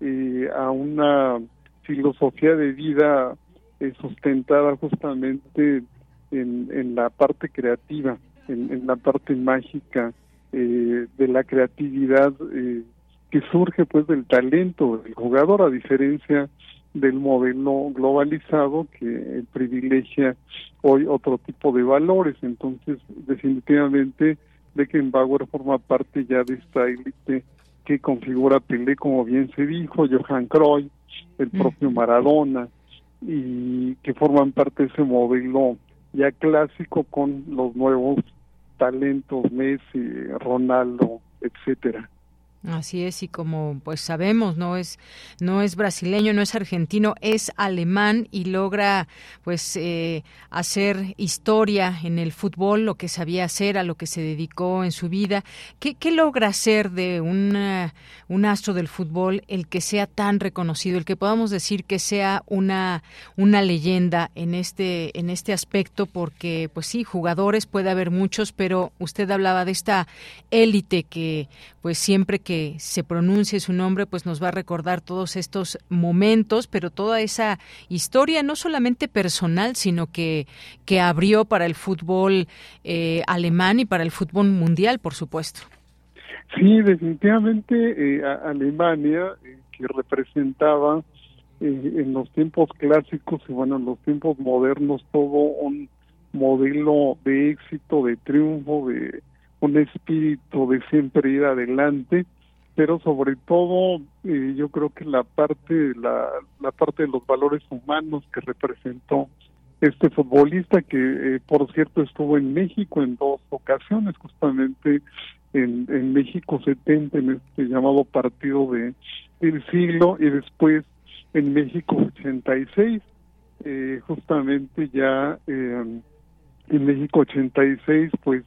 eh, a una filosofía de vida eh, sustentada justamente en, en, la parte creativa, en, la parte mágica eh, de la creatividad que surge pues del talento del jugador a diferencia del modelo globalizado que privilegia hoy otro tipo de valores. Entonces definitivamente Beckenbauer forma parte ya de esta élite que configura Pelé, como bien se dijo, Johan Cruyff, el propio Maradona, y que forman parte de ese modelo ya clásico con los nuevos talentos Messi, Ronaldo, etcétera. Así es, y como pues sabemos, no es, no es brasileño, no es argentino, es alemán y logra pues eh, hacer historia en el fútbol, lo que sabía hacer, a lo que se dedicó en su vida. ¿Qué, qué logra hacer de un astro del fútbol el que sea tan reconocido, el que podamos decir que sea una, una leyenda en este, en este aspecto? Porque pues sí, jugadores puede haber muchos, pero usted hablaba de esta élite que pues siempre que se pronuncie su nombre, pues nos va a recordar todos estos momentos, pero toda esa historia, no solamente personal, sino que, que abrió para el fútbol eh, alemán y para el fútbol mundial, por supuesto. Sí, definitivamente eh, Alemania, eh, que representaba en los tiempos clásicos y bueno, en los tiempos modernos todo un modelo de éxito, de triunfo, de un espíritu de siempre ir adelante pero sobre todo eh, yo creo que la parte la, la parte de los valores humanos que representó este futbolista que eh, por cierto estuvo en México en dos ocasiones justamente en, en México 70 en este llamado partido de el siglo y después en México 86 eh, justamente ya eh, en México 86 pues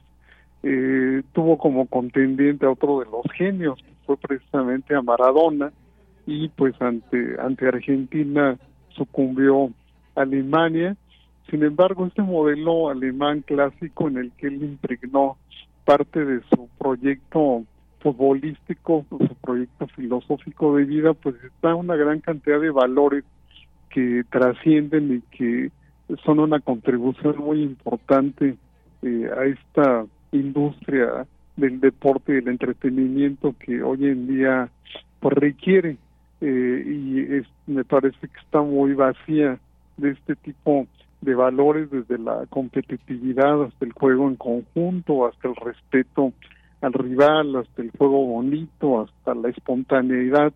eh, tuvo como contendiente a otro de los genios fue precisamente a Maradona y pues ante ante Argentina sucumbió Alemania. Sin embargo, este modelo alemán clásico en el que él impregnó parte de su proyecto futbolístico, su proyecto filosófico de vida, pues está una gran cantidad de valores que trascienden y que son una contribución muy importante eh, a esta industria del deporte y del entretenimiento que hoy en día pues requiere eh, y es, me parece que está muy vacía de este tipo de valores desde la competitividad hasta el juego en conjunto hasta el respeto al rival hasta el juego bonito hasta la espontaneidad.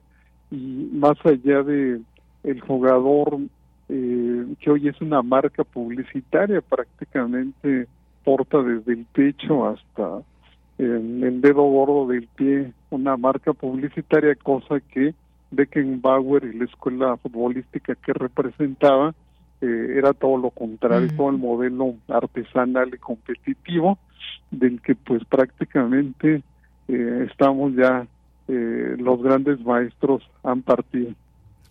Y más allá de el jugador eh, que hoy es una marca publicitaria prácticamente porta desde el techo hasta el dedo gordo del pie una marca publicitaria, cosa que Beckenbauer y la escuela futbolística que representaba eh, era todo lo contrario, todo el modelo artesanal y competitivo del que pues prácticamente eh, estamos ya, eh, los grandes maestros han partido.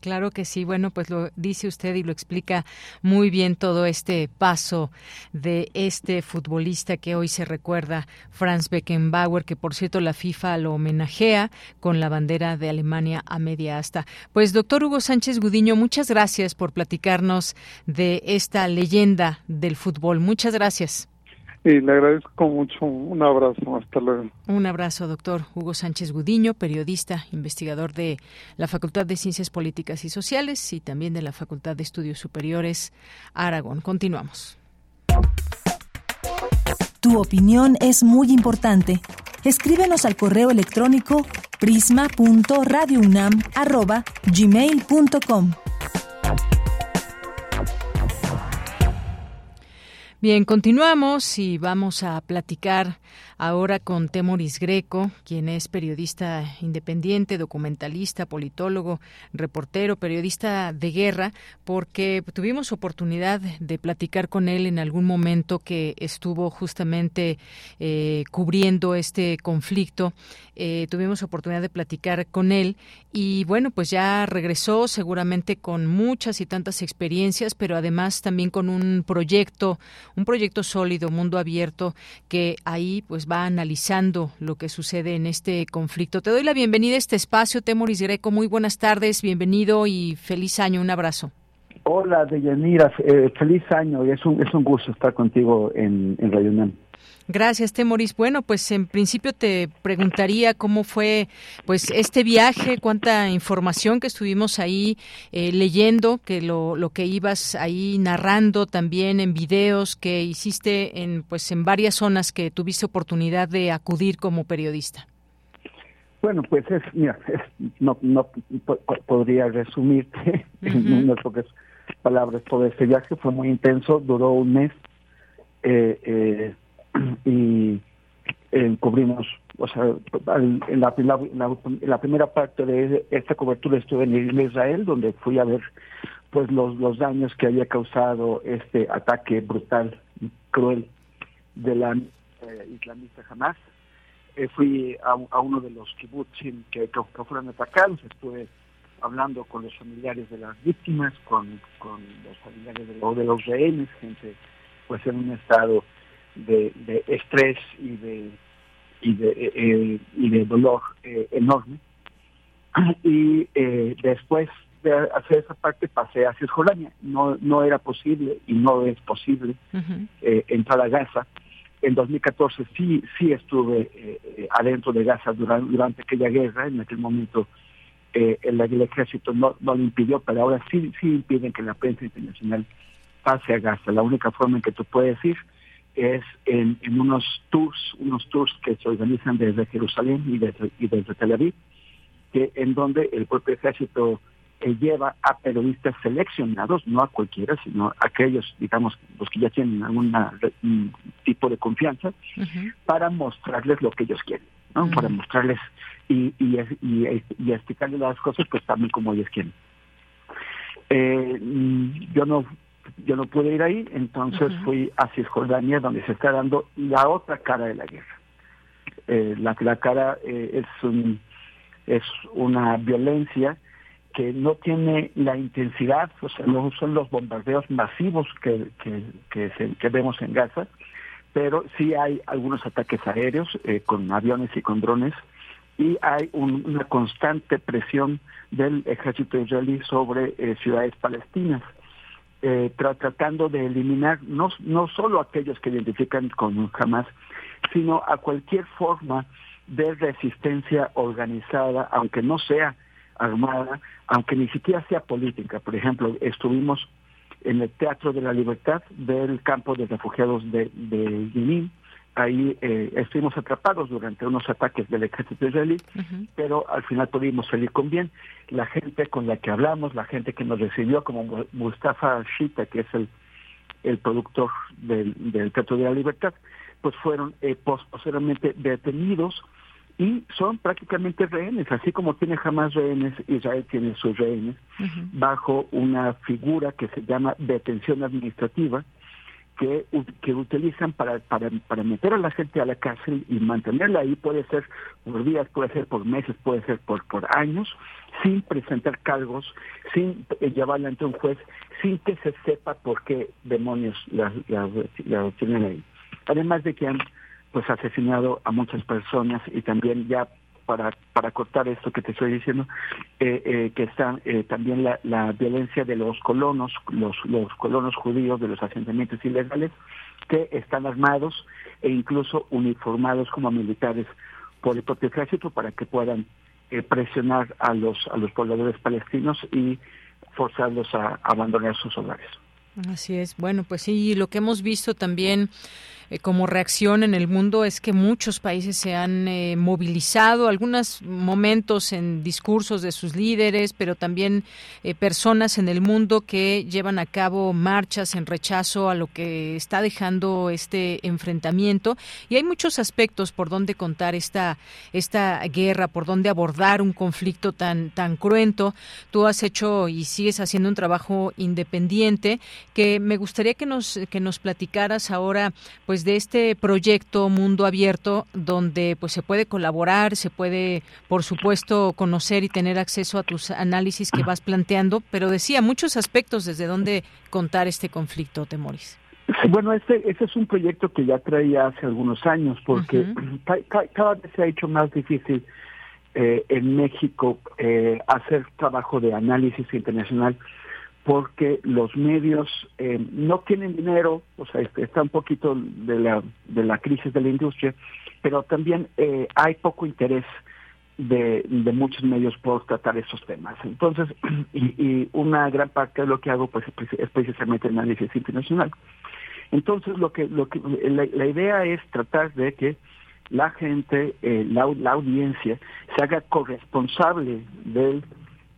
Claro que sí. Bueno, pues lo dice usted y lo explica muy bien todo este paso de este futbolista que hoy se recuerda, Franz Beckenbauer, que por cierto la FIFA lo homenajea con la bandera de Alemania a media asta. Pues doctor Hugo Sánchez Gudiño, muchas gracias por platicarnos de esta leyenda del fútbol. Muchas gracias. Y le agradezco mucho. Un abrazo. Hasta luego. Un abrazo, doctor Hugo Sánchez Gudiño, periodista, investigador de la Facultad de Ciencias Políticas y Sociales y también de la Facultad de Estudios Superiores Aragón. Continuamos. Tu opinión es muy importante. Escríbenos al correo electrónico prisma.radiounam@gmail.com. Bien, continuamos y vamos a platicar ahora con Temoris Greco, quien es periodista independiente, documentalista, politólogo, reportero, periodista de guerra, porque tuvimos oportunidad de platicar con él en algún momento que estuvo justamente eh, cubriendo este conflicto. Eh, tuvimos oportunidad de platicar con él y bueno, pues ya regresó seguramente con muchas y tantas experiencias, pero además también con un proyecto, un proyecto sólido, mundo abierto, que ahí pues va analizando lo que sucede en este conflicto. Te doy la bienvenida a este espacio, Temoris Greco. Muy buenas tardes, bienvenido y feliz año. Un abrazo. Hola, Deyanira, eh, feliz año y es un, es un gusto estar contigo en, en Radio. Gracias, Temoris. Bueno, pues en principio te preguntaría cómo fue pues este viaje, cuánta información que estuvimos ahí eh, leyendo, que lo, lo que ibas ahí narrando también en videos que hiciste en pues en varias zonas que tuviste oportunidad de acudir como periodista. Bueno, pues es, mira, no, no podría resumirte en unas pocas palabras todo este viaje. Fue muy intenso, duró un mes. Eh, eh, y eh, cubrimos, o sea, en la, primera parte de esta cobertura estuve en Israel, donde fui a ver pues los, los daños que había causado este ataque brutal, cruel de la eh, islamista Hamas. Eh, fui a, uno de los kibbutzim que, que, fueron atacados, estuve hablando con los familiares de las víctimas, con, con los familiares de, de los rehenes, gente pues en un estado de, de estrés y de y de, eh, eh, y de dolor eh, enorme. Y después de hacer esa parte pasé a Cisjordania. No, no era posible y no es posible entrar a Gaza. En 2014 sí, sí estuve adentro de Gaza durante, durante aquella guerra. En aquel momento el, el, ejército no, no lo impidió, pero ahora sí, sí impiden que la prensa internacional pase a Gaza. La única forma en que tú puedes ir es en, unos tours, unos tours que se organizan desde Jerusalén y desde, y desde Tel Aviv, que en donde el propio ejército eh, lleva a periodistas seleccionados, no a cualquiera, sino a aquellos, digamos, los que ya tienen algún tipo de confianza, para mostrarles lo que ellos quieren, ¿no? Para mostrarles y, y, y, y, explicarles las cosas pues también como ellos quieren. Eh, mm, yo no yo no pude ir ahí, entonces fui a Cisjordania, donde se está dando la otra cara de la guerra. Eh, la, la cara eh, es, un, es una violencia que no tiene la intensidad, o sea, no son los bombardeos masivos que, que, que, vemos en Gaza, pero sí hay algunos ataques aéreos eh, con aviones y con drones y hay una constante presión del ejército israelí sobre eh, ciudades palestinas, eh, tratando de eliminar no, no solo aquellos que identifican con Hamas, sino a cualquier forma de resistencia organizada, aunque no sea armada, aunque ni siquiera sea política. Por ejemplo, estuvimos en el Teatro de la Libertad del campo de refugiados de, de ahí eh, estuvimos atrapados durante unos ataques del ejército israelí, pero al final pudimos salir con bien. La gente con la que hablamos, la gente que nos recibió, como Mustafa Shita, que es el, el productor del, del Teatro de la Libertad, pues fueron eh, posteriormente detenidos y son prácticamente rehenes, así como tiene jamás rehenes, Israel tiene sus rehenes, bajo una figura que se llama detención administrativa, que, que utilizan para, para, para meter a la gente a la cárcel y mantenerla ahí, puede ser por días, puede ser por meses, puede ser por, por años, sin presentar cargos, sin eh, llevarla ante un juez, sin que se sepa por qué demonios la, la, tienen ahí. Además de que han pues asesinado a muchas personas y también ya para, para cortar esto que te estoy diciendo, eh, eh, que está eh, también la, la, violencia de los colonos, los, los colonos judíos de los asentamientos ilegales, que están armados e incluso uniformados como militares por el propio ejército para que puedan presionar a los, a los pobladores palestinos y forzarlos a abandonar sus hogares. Así es. Bueno, pues sí, lo que hemos visto también eh, como reacción en el mundo es que muchos países se han eh, movilizado, algunos momentos en discursos de sus líderes, pero también eh, personas en el mundo que llevan a cabo marchas en rechazo a lo que está dejando este enfrentamiento. Y hay muchos aspectos por donde contar esta, esta guerra, por donde abordar un conflicto tan, tan cruento. Tú has hecho y sigues haciendo un trabajo independiente que me gustaría que nos, que nos platicaras ahora, pues pues, de este proyecto Mundo Abierto donde pues se puede colaborar, se puede por supuesto conocer y tener acceso a tus análisis que vas planteando, pero decía muchos aspectos desde donde contar este conflicto, Temoris. bueno, este, este es un proyecto que ya traía hace algunos años porque cada vez se ha hecho más difícil eh, en México eh, hacer trabajo de análisis internacional porque los medios eh, no tienen dinero, o sea, este, está un poquito de la, de la crisis de la industria, pero también eh, hay poco interés de, muchos medios por tratar esos temas. Entonces, y, una gran parte de lo que hago pues es precisamente análisis internacional. Entonces, lo que, lo que la, idea es tratar de que la gente, eh, la, la audiencia, se haga corresponsable del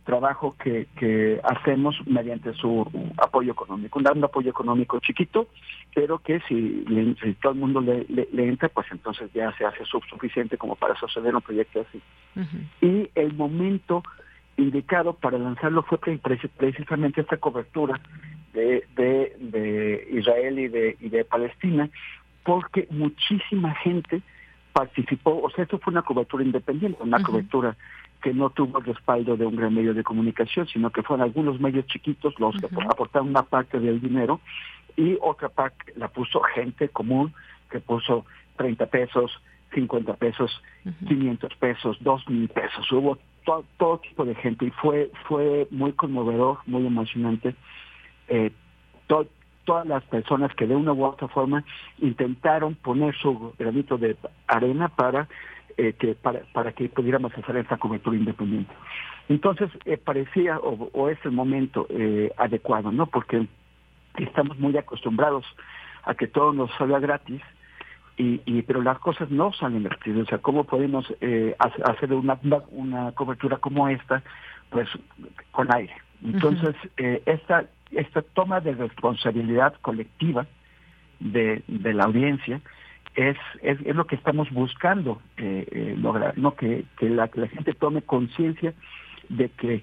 trabajo que, que hacemos mediante su apoyo económico, un apoyo económico chiquito, pero que si, todo el mundo le, le, entra, pues entonces ya se hace suficiente como para sostener un proyecto así. Y el momento indicado para lanzarlo fue precisamente esta cobertura de, de, de Israel y de, y de Palestina, porque muchísima gente participó, o sea, esto fue una cobertura independiente, una cobertura que no tuvo el respaldo de un gran medio de comunicación, sino que fueron algunos medios chiquitos los que aportaron una parte del dinero y otra parte la puso gente común que puso 30 pesos, 50 pesos, 500 pesos, 2 mil pesos. Hubo todo tipo de gente y fue fue muy conmovedor, muy emocionante. Eh, todas las personas que de una u otra forma intentaron poner su granito de arena para eh, que para, para que pudiéramos hacer esta cobertura independiente. Entonces, eh, parecía o, es el momento eh, adecuado, ¿no? Porque estamos muy acostumbrados a que todo nos salga gratis, y, y, pero las cosas no salen gratis. O sea, ¿cómo podemos hacer una, una cobertura como esta? Pues con aire. Entonces, esta, esta toma de responsabilidad colectiva de, de la audiencia es, es, es, lo que estamos buscando eh, eh, lograr, ¿no? que, que, la, que la gente tome conciencia de que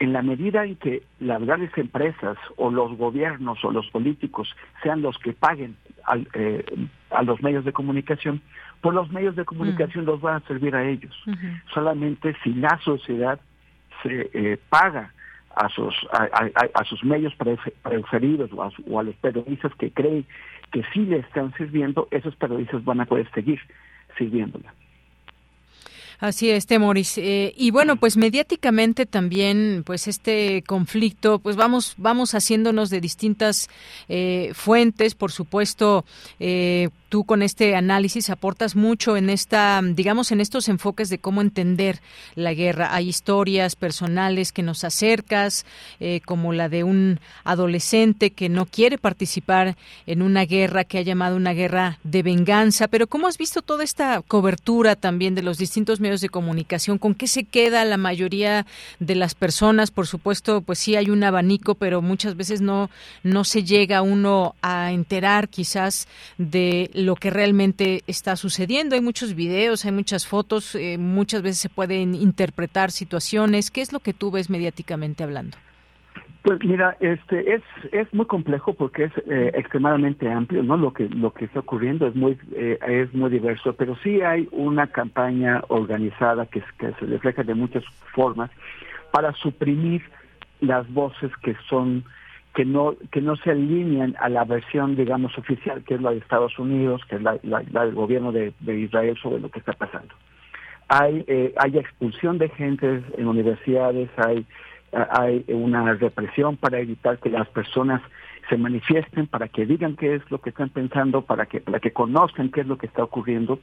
en la medida en que las grandes empresas o los gobiernos o los políticos sean los que paguen al, eh, a los medios de comunicación, pues los medios de comunicación los van a servir a ellos. Solamente si la sociedad se eh, paga a sus, a, a, sus medios preferidos o a, o a los periodistas que creen que sí le están sirviendo, esos periodistas van a poder seguir sirviéndola. Así es, Temoris. Eh, y bueno, pues mediáticamente también, pues este conflicto, pues vamos, vamos haciéndonos de distintas eh, fuentes, por supuesto. Eh, tú con este análisis aportas mucho en esta, digamos, en estos enfoques de cómo entender la guerra. Hay historias personales que nos acercas, como la de un adolescente que no quiere participar en una guerra que ha llamado una guerra de venganza. Pero ¿cómo has visto toda esta cobertura también de los distintos medios de comunicación, ¿con qué se queda la mayoría de las personas? Por supuesto, pues sí hay un abanico, pero muchas veces no, no se llega uno a enterar quizás de lo que realmente está sucediendo. Hay muchos videos, hay muchas fotos, eh, muchas veces se pueden interpretar situaciones. ¿Qué es lo que tú ves mediáticamente hablando? Pues mira, este es es muy complejo porque es eh, extremadamente amplio, ¿no? Lo que lo que está ocurriendo es muy eh, es muy diverso, pero sí hay una campaña organizada que, que se refleja de muchas formas para suprimir las voces que son que no que no se alinean a la versión digamos oficial que es la de Estados Unidos, que es la, del gobierno de, Israel sobre lo que está pasando. Hay eh, hay expulsión de gente en universidades, hay hay una represión para evitar que las personas se manifiesten, para que digan qué es lo que están pensando, para que, para que conozcan qué es lo que está ocurriendo.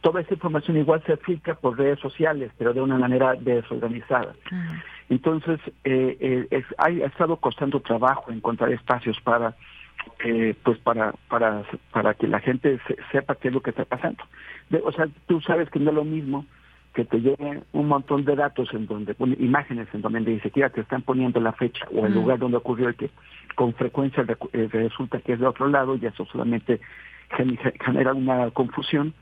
Toda esa información igual se filtra por redes sociales, pero de una manera desorganizada. Entonces, eh, eh ha, estado costando trabajo encontrar espacios para eh, pues para para para que la gente sepa qué es lo que está pasando. o sea, tú sabes que no es lo mismo que te lleguen un montón de datos en donde imágenes en donde ni siquiera te están poniendo la fecha o el mm. lugar donde ocurrió el que con frecuencia eh, resulta que es de otro lado y eso solamente genera una confusión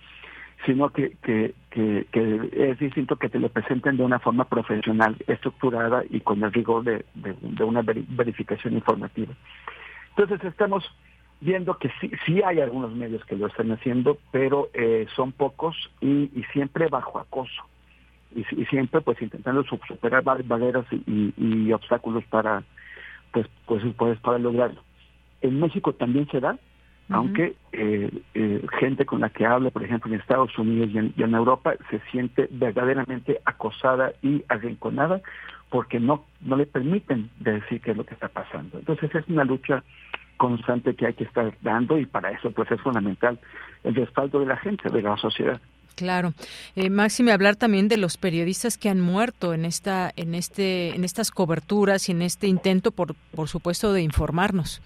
sino que, que, que, es distinto que te lo presenten de una forma profesional, estructurada y con el rigor de, de, una verificación informativa. Entonces estamos viendo que sí, sí hay algunos medios que lo están haciendo, pero eh, son pocos y, siempre bajo acoso. Y, siempre pues intentando superar barreras y, obstáculos para pues pues, pues para lograrlo. En México también se da, aunque eh, eh, gente con la que habla, por ejemplo, en Estados Unidos y en, y en, Europa, se siente verdaderamente acosada y arrinconada porque no, no le permiten decir qué es lo que está pasando. Entonces es una lucha constante que hay que estar dando y para eso pues es fundamental el respaldo de la gente, de la sociedad. Claro, eh, Máxime, hablar también de los periodistas que han muerto en esta, en este, en estas coberturas y en este intento, por, por supuesto, de informarnos.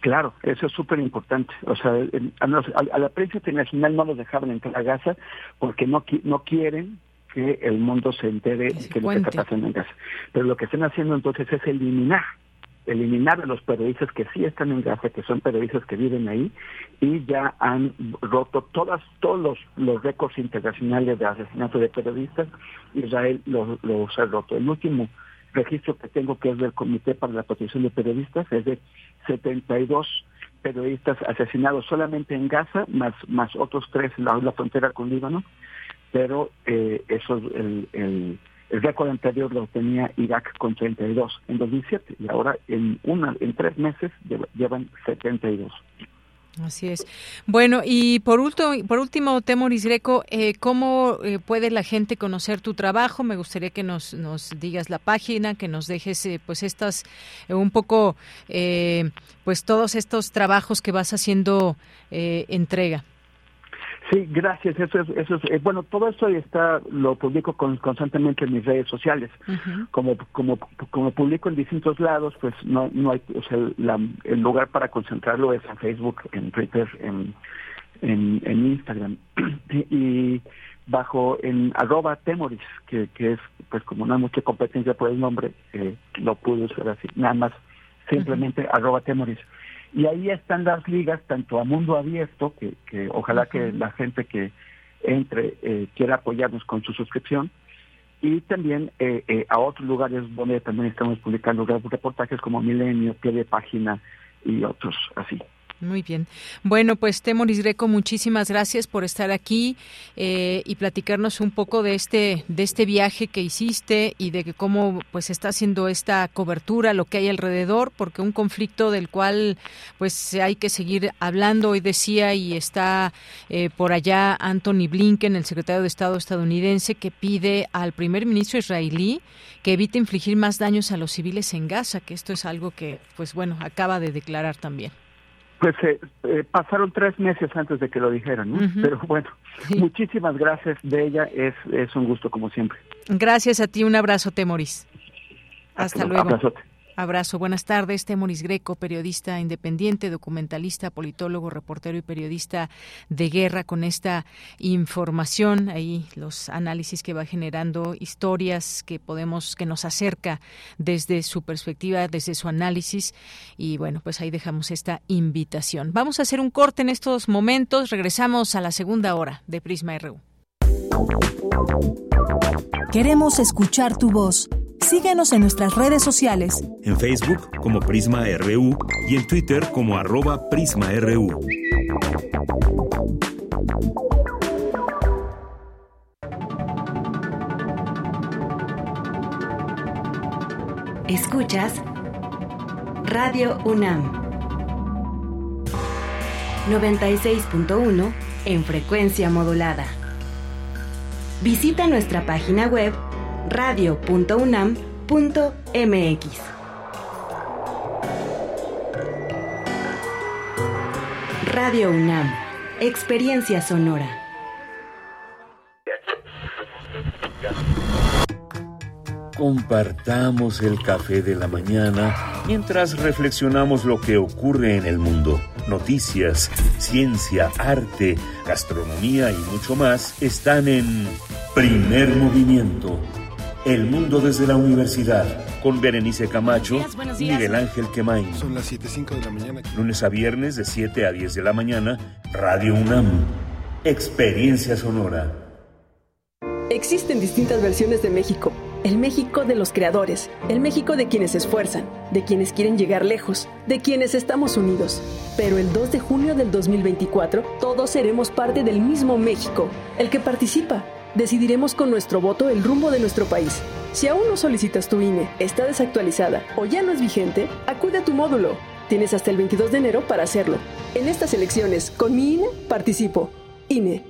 Claro, eso es súper importante. O sea, a, la prensa internacional no los dejaban entrar a Gaza porque no no quieren que el mundo se entere de lo que está pasando en Gaza. Pero lo que están haciendo entonces es eliminar eliminar a los periodistas que sí están en Gaza, que son periodistas que viven ahí, y ya han roto todas, todos los, récords internacionales de asesinato de periodistas. Israel los, los ha roto. El último registro que tengo, que es del Comité para la Protección de Periodistas, es de 72 periodistas asesinados solamente en Gaza, más, más otros tres en la, frontera con Líbano, pero eh, eso es el el récord anterior lo tenía Irak con 32 en 2007 y ahora en una en tres meses llevan 72. Así es. Bueno, y por último, por último Temoris Greco, eh, ¿cómo eh, puede la gente conocer tu trabajo? Me gustaría que nos, nos digas la página, que nos dejes eh, pues estas, un poco, pues todos estos trabajos que vas haciendo entrega. Sí, gracias. Eso es, eso es, eh, bueno, todo esto está, lo publico constantemente en mis redes sociales. Como, como, como publico en distintos lados, pues no, no hay, o sea, el lugar para concentrarlo es en Facebook, en Twitter, en, en, en Instagram. y bajo en arroba temoris, que, que es, pues como no hay mucha competencia por el nombre, eh, lo pude usar así, nada más, simplemente arroba temoris y ahí están las ligas tanto a mundo abierto, que, que ojalá que la gente que entre eh, quiera apoyarnos con su suscripción, y también eh, eh, a otros lugares donde también estamos publicando reportajes como Milenio, Pie de Página y otros así. Muy bien. Bueno, pues Temoris Greco, muchísimas gracias por estar aquí eh, y platicarnos un poco de este de este viaje que hiciste y de que cómo pues está haciendo esta cobertura, lo que hay alrededor, porque un conflicto del cual pues hay que seguir hablando. Hoy decía y está eh, por allá Anthony Blinken, el secretario de Estado estadounidense, que pide al primer ministro israelí que evite infligir más daños a los civiles en Gaza, que esto es algo que pues bueno acaba de declarar también. Pues eh, eh, pasaron tres meses antes de que lo dijeran, ¿no? Pero bueno, muchísimas gracias de ella, es, es un gusto como siempre. Gracias a ti, un abrazo, Temoris. Hasta, Hasta luego. Abrazote. Abrazo, buenas tardes. Temoris Greco, periodista independiente, documentalista, politólogo, reportero y periodista de guerra con esta información, ahí los análisis que va generando, historias que podemos, que nos acerca desde su perspectiva, desde su análisis. Y bueno, pues ahí dejamos esta invitación. Vamos a hacer un corte en estos momentos. Regresamos a la segunda hora de Prisma RU. Queremos escuchar tu voz. Síguenos en nuestras redes sociales. En Facebook como Prisma RU y en Twitter como arroba PrismaRU. Escuchas Radio UNAM 96.1 en frecuencia modulada. Visita nuestra página web radio.unam.mx. Radio UNAM, Experiencia Sonora. Compartamos el café de la mañana mientras reflexionamos lo que ocurre en el mundo. Noticias, ciencia, arte, gastronomía y mucho más están en Primer Movimiento. El mundo desde la universidad con Berenice Camacho y Miguel Ángel Quemain. Son las 7.05 de la mañana. Lunes a viernes de 7 a 10 de la mañana, Radio UNAM. Experiencia sonora. Existen distintas versiones de México. El México de los creadores, el México de quienes se esfuerzan, de quienes quieren llegar lejos, de quienes estamos unidos. Pero el 2 de junio del 2024, todos seremos parte del mismo México, el que participa decidiremos con nuestro voto el rumbo de nuestro país. Si aún no solicitas tu INE, está desactualizada o ya no es vigente, acude a tu módulo. Tienes hasta el 22 de enero para hacerlo. En estas elecciones, con mi INE, participo. INE.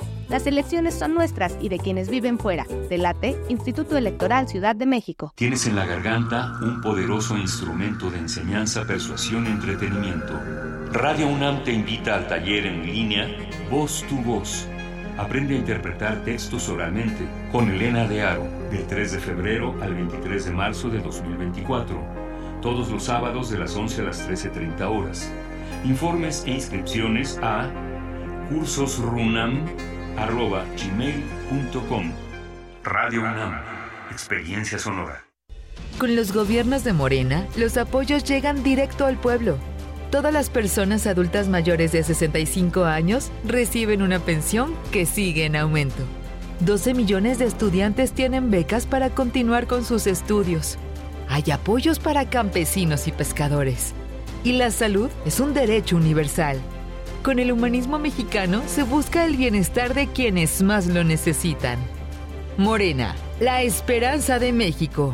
Las elecciones son nuestras y de quienes viven fuera. Delate, Instituto Electoral Ciudad de México. Tienes en la garganta un poderoso instrumento de enseñanza, persuasión entretenimiento. Radio UNAM te invita al taller en línea Voz tu Voz. Aprende a interpretar textos oralmente con Elena de Aro, del 3 de febrero al 23 de marzo de 2024. Todos los sábados de las 11 a las 13.30 horas. Informes e inscripciones a cursosrunam arroba gmail.com. Radio UNAM, experiencia sonora. Con los gobiernos de Morena, los apoyos llegan directo al pueblo. Todas las personas adultas mayores de 65 años reciben una pensión que sigue en aumento. 12 millones de estudiantes tienen becas para continuar con sus estudios. Hay apoyos para campesinos y pescadores. Y la salud es un derecho universal. Con el humanismo mexicano se busca el bienestar de quienes más lo necesitan. Morena, la esperanza de México.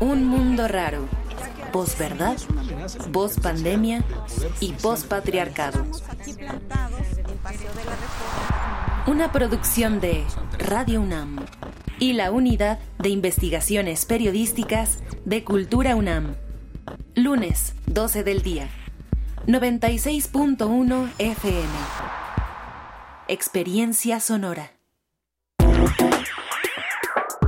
Un mundo raro. Posverdad voz pandemia y voz patriarcado. Una producción de Radio UNAM y la Unidad de Investigaciones Periodísticas de Cultura UNAM. Lunes, 12 del día. 96.1 FM. Experiencia sonora.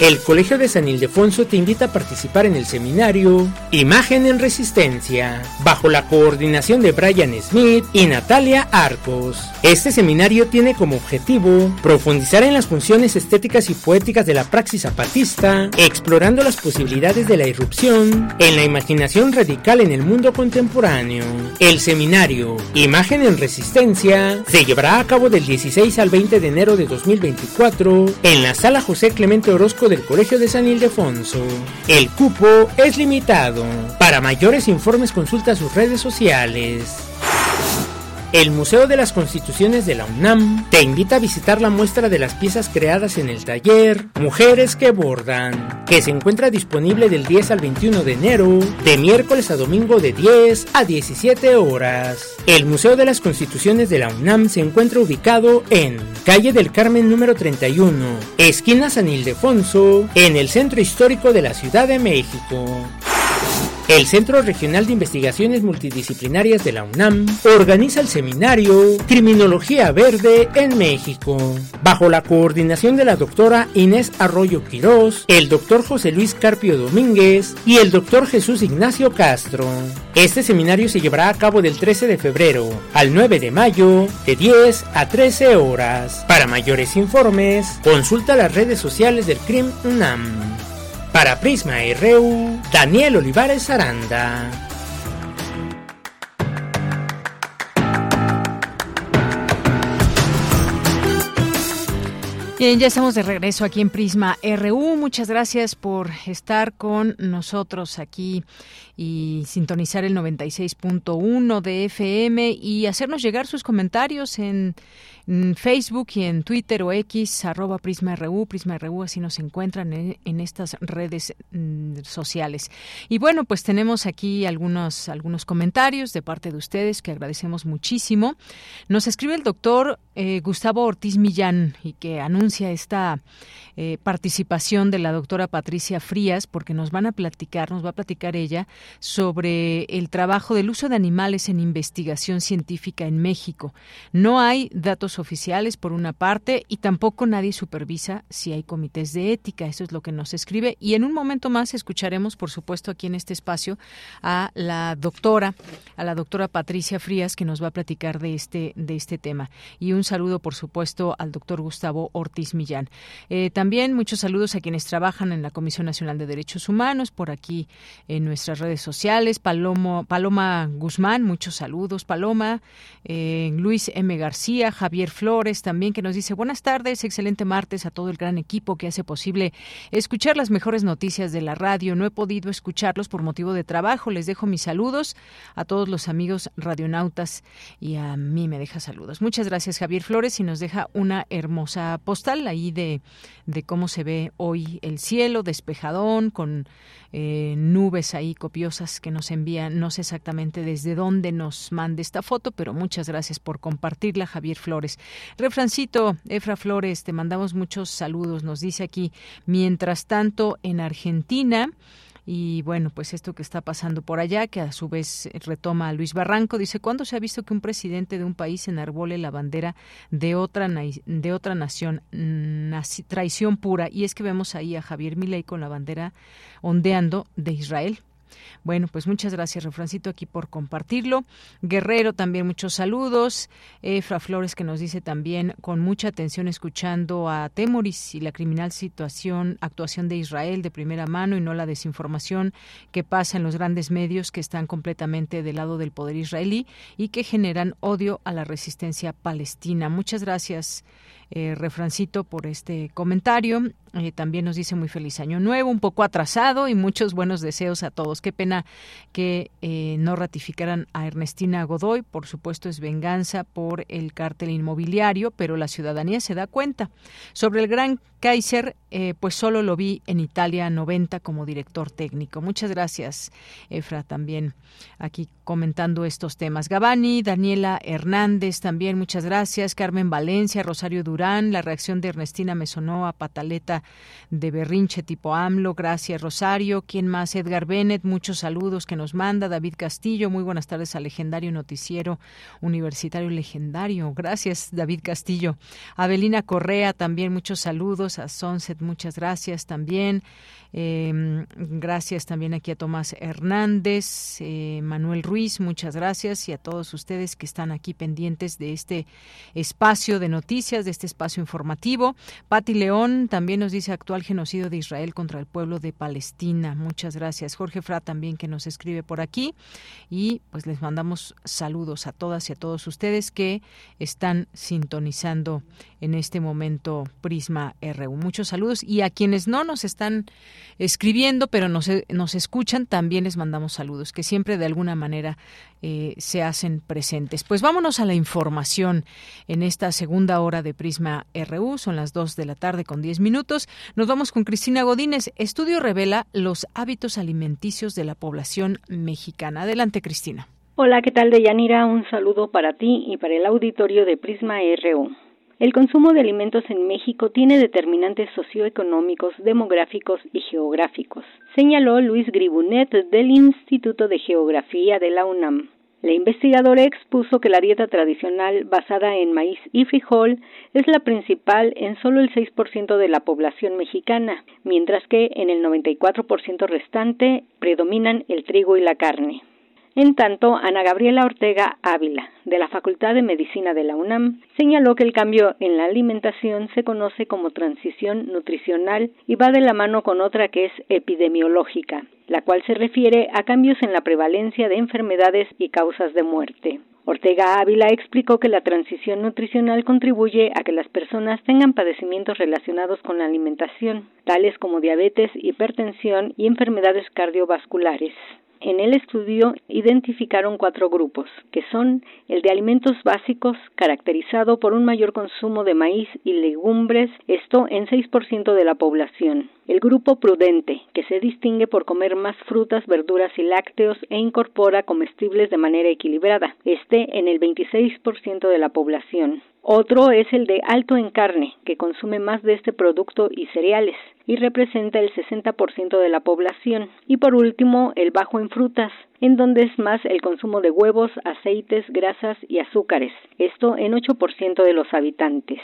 El Colegio de San Ildefonso te invita a participar en el seminario Imagen en Resistencia, bajo la coordinación de Brian Smith y Natalia Arcos. Este seminario tiene como objetivo profundizar en las funciones estéticas y poéticas de la praxis zapatista, explorando las posibilidades de la irrupción en la imaginación radical en el mundo contemporáneo. El seminario Imagen en Resistencia se llevará a cabo del 16 al 20 de enero de 2024 en la sala José Clemente Orozco del Colegio de San Ildefonso. El cupo es limitado. Para mayores informes consulta sus redes sociales. El Museo de las Constituciones de la UNAM te invita a visitar la muestra de las piezas creadas en el taller Mujeres que Bordan, que se encuentra disponible del 10 al 21 de enero, de miércoles a domingo de 10 a 17 horas. El Museo de las Constituciones de la UNAM se encuentra ubicado en Calle del Carmen número 31, esquina San Ildefonso, en el centro histórico de la Ciudad de México. El Centro Regional de Investigaciones Multidisciplinarias de la UNAM organiza el seminario Criminología Verde en México, bajo la coordinación de la doctora Inés Arroyo Quirós, el doctor José Luis Carpio Domínguez y el doctor Jesús Ignacio Castro. Este seminario se llevará a cabo del 13 de febrero al 9 de mayo, de 10 a 13 horas. Para mayores informes, consulta las redes sociales del CRIM UNAM. Para Prisma RU, Daniel Olivares Aranda. Bien, ya estamos de regreso aquí en Prisma RU. Muchas gracias por estar con nosotros aquí y sintonizar el 96.1 de FM y hacernos llegar sus comentarios en Facebook y en Twitter o X, arroba PrismaRU, PrismaRU, así nos encuentran en, estas redes mm, sociales. Y bueno, pues tenemos aquí algunos, algunos comentarios de parte de ustedes que agradecemos muchísimo. Nos escribe el doctor eh, Gustavo Ortiz Millán y que anuncia esta eh, participación de la doctora Patricia Frías, porque nos van a platicar, nos va a platicar ella sobre el trabajo del uso de animales en investigación científica en México. No hay datos oficiales, por una parte, y tampoco nadie supervisa si hay comités de ética. Eso es lo que nos escribe. Y en un momento más escucharemos, por supuesto, aquí en este espacio a la doctora, a la doctora Patricia Frías, que nos va a platicar de este, de este tema. Y un saludo, por supuesto, al doctor Gustavo Ortiz Millán. Eh, también muchos saludos a quienes trabajan en la Comisión Nacional de Derechos Humanos, por aquí en nuestras redes sociales. Palomo, Paloma Guzmán, muchos saludos. Paloma, eh, Luis M. García, Javier Flores también, que nos dice buenas tardes, excelente martes a todo el gran equipo que hace posible escuchar las mejores noticias de la radio. No he podido escucharlos por motivo de trabajo. Les dejo mis saludos a todos los amigos radionautas y a mí me deja saludos. Muchas gracias, Javier Flores, y nos deja una hermosa postal ahí de de cómo se ve hoy el cielo despejadón con eh, nubes ahí copiosas que nos envían, no sé exactamente desde dónde nos mande esta foto, pero muchas gracias por compartirla, Javier Flores. Refrancito, Efra Flores, te mandamos muchos saludos, nos dice aquí, mientras tanto en Argentina, y bueno, pues esto que está pasando por allá, que a su vez retoma a Luis Barranco, dice, ¿cuándo se ha visto que un presidente de un país enarbole la bandera de otra, de otra nación? traición pura. Y es que vemos ahí a Javier Milei con la bandera ondeando de Israel Bueno, pues muchas gracias, Refrancito, aquí por compartirlo. Guerrero, también muchos saludos. Efra Flores, que nos dice también con mucha atención escuchando a Temoris y la criminal situación, actuación de Israel de primera mano y no la desinformación que pasa en los grandes medios que están completamente del lado del poder israelí y que generan odio a la resistencia palestina. Muchas gracias eh, refrancito por este comentario. Eh, también nos dice muy feliz año nuevo, un poco atrasado y muchos buenos deseos a todos. Qué pena que eh, no ratificaran a Ernestina Godoy. Por supuesto es venganza por el cártel inmobiliario, pero la ciudadanía se da cuenta. Sobre el gran Kaiser, eh, pues solo lo vi en Italia 90 como director técnico. Muchas gracias, Efra, también aquí comentando estos temas. Gabani, Daniela Hernández, también muchas gracias. Carmen Valencia, Rosario Durán, la reacción de Ernestina me sonó a pataleta de berrinche tipo AMLO. Gracias, Rosario. ¿Quién más? Edgar Bennett, muchos saludos que nos manda. David Castillo, muy buenas tardes al legendario noticiero universitario legendario. Gracias, David Castillo. Abelina Correa, también muchos saludos. A Sunset, muchas gracias también. Eh, gracias también aquí a Tomás Hernández, eh, Manuel Ruiz, muchas gracias y a todos ustedes que están aquí pendientes de este espacio de noticias, de este espacio informativo. Pati León también nos dice actual genocidio de Israel contra el pueblo de Palestina. Muchas gracias. Jorge Fra también que nos escribe por aquí y pues les mandamos saludos a todas y a todos ustedes que están sintonizando en este momento Prisma RU. Muchos saludos y a quienes no nos están escribiendo, pero nos, nos escuchan, también les mandamos saludos, que siempre de alguna manera eh, se hacen presentes. Pues vámonos a la información en esta segunda hora de Prisma RU, son las 2 de la tarde con 10 minutos. Nos vamos con Cristina Godínez. Estudio revela los hábitos alimenticios de la población mexicana. Adelante, Cristina. Hola, ¿qué tal, Deyanira? Un saludo para ti y para el auditorio de Prisma RU. El consumo de alimentos en México tiene determinantes socioeconómicos, demográficos y geográficos, señaló Luis Gribunet del Instituto de Geografía de la UNAM. La investigadora expuso que la dieta tradicional basada en maíz y frijol es la principal en solo el 6% de la población mexicana, mientras que en el 94% restante predominan el trigo y la carne. En tanto, Ana Gabriela Ortega Ávila, de la Facultad de Medicina de la UNAM, señaló que el cambio en la alimentación se conoce como transición nutricional y va de la mano con otra que es epidemiológica, la cual se refiere a cambios en la prevalencia de enfermedades y causas de muerte. Ortega Ávila explicó que la transición nutricional contribuye a que las personas tengan padecimientos relacionados con la alimentación, tales como diabetes, hipertensión y enfermedades cardiovasculares. En el estudio identificaron cuatro grupos, que son el de alimentos básicos, caracterizado por un mayor consumo de maíz y legumbres, esto en 6% de la población. El grupo prudente, que se distingue por comer más frutas, verduras y lácteos e incorpora comestibles de manera equilibrada, este en el 26% de la población. Otro es el de alto en carne, que consume más de este producto y cereales, y representa el 60% de la población. Y por último, el bajo en frutas, en donde es más el consumo de huevos, aceites, grasas y azúcares, esto en 8% de los habitantes.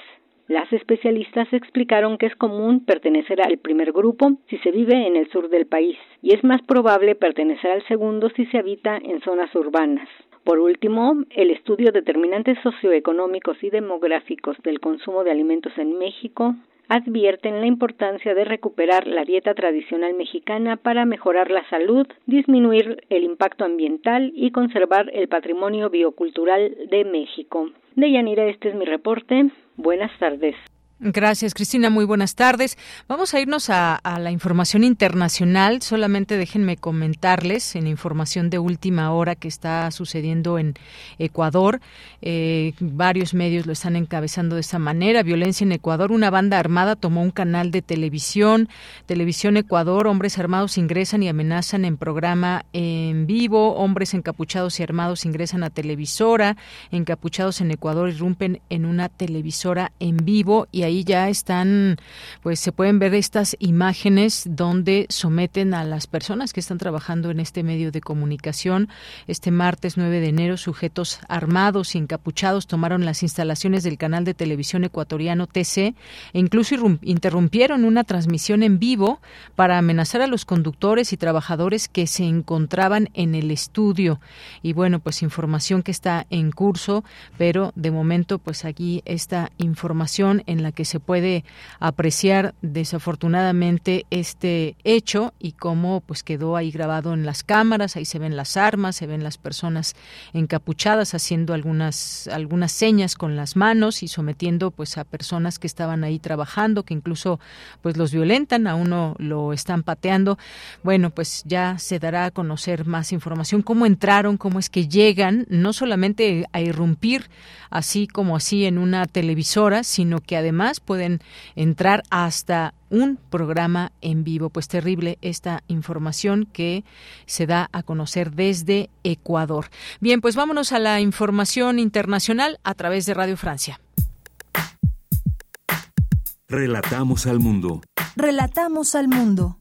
Las especialistas explicaron que es común pertenecer al primer grupo si se vive en el sur del país y es más probable pertenecer al segundo si se habita en zonas urbanas. Por último, el estudio Determinantes socioeconómicos y demográficos del consumo de alimentos en México advierten la importancia de recuperar la dieta tradicional mexicana para mejorar la salud, disminuir el impacto ambiental y conservar el patrimonio biocultural de México. Deyanira, este es mi reporte. Buenas tardes. Gracias, Cristina. Muy buenas tardes. Vamos a irnos a, la información internacional. Solamente déjenme comentarles en información de última hora que está sucediendo en Ecuador. Eh, varios medios lo están encabezando de esta manera. Violencia en Ecuador. Una banda armada tomó un canal de televisión. Televisión Ecuador. Hombres armados ingresan y amenazan en programa en vivo. Hombres encapuchados y armados ingresan a televisora. Encapuchados en Ecuador irrumpen en una televisora en vivo y ahí ya están, pues se pueden ver estas imágenes donde someten a las personas que están trabajando en este medio de comunicación. Este martes 9 de enero, sujetos armados y encapuchados tomaron las instalaciones del canal de televisión ecuatoriano TC e incluso interrumpieron una transmisión en vivo para amenazar a los conductores y trabajadores que se encontraban en el estudio. Y bueno, pues información que está en curso, pero de momento pues aquí esta información en la que se puede apreciar desafortunadamente este hecho y cómo pues quedó ahí grabado en las cámaras, ahí se ven las armas, se ven las personas encapuchadas haciendo algunas algunas señas con las manos y sometiendo pues a personas que estaban ahí trabajando, que incluso pues los violentan, a uno lo están pateando. Bueno, pues ya se dará a conocer más información cómo entraron, cómo es que llegan, no solamente a irrumpir así como así en una televisora, sino que además pueden entrar hasta un programa en vivo. Pues terrible esta información que se da a conocer desde Ecuador. Bien, pues vámonos a la información internacional a través de Radio Francia. Relatamos al mundo. Relatamos al mundo.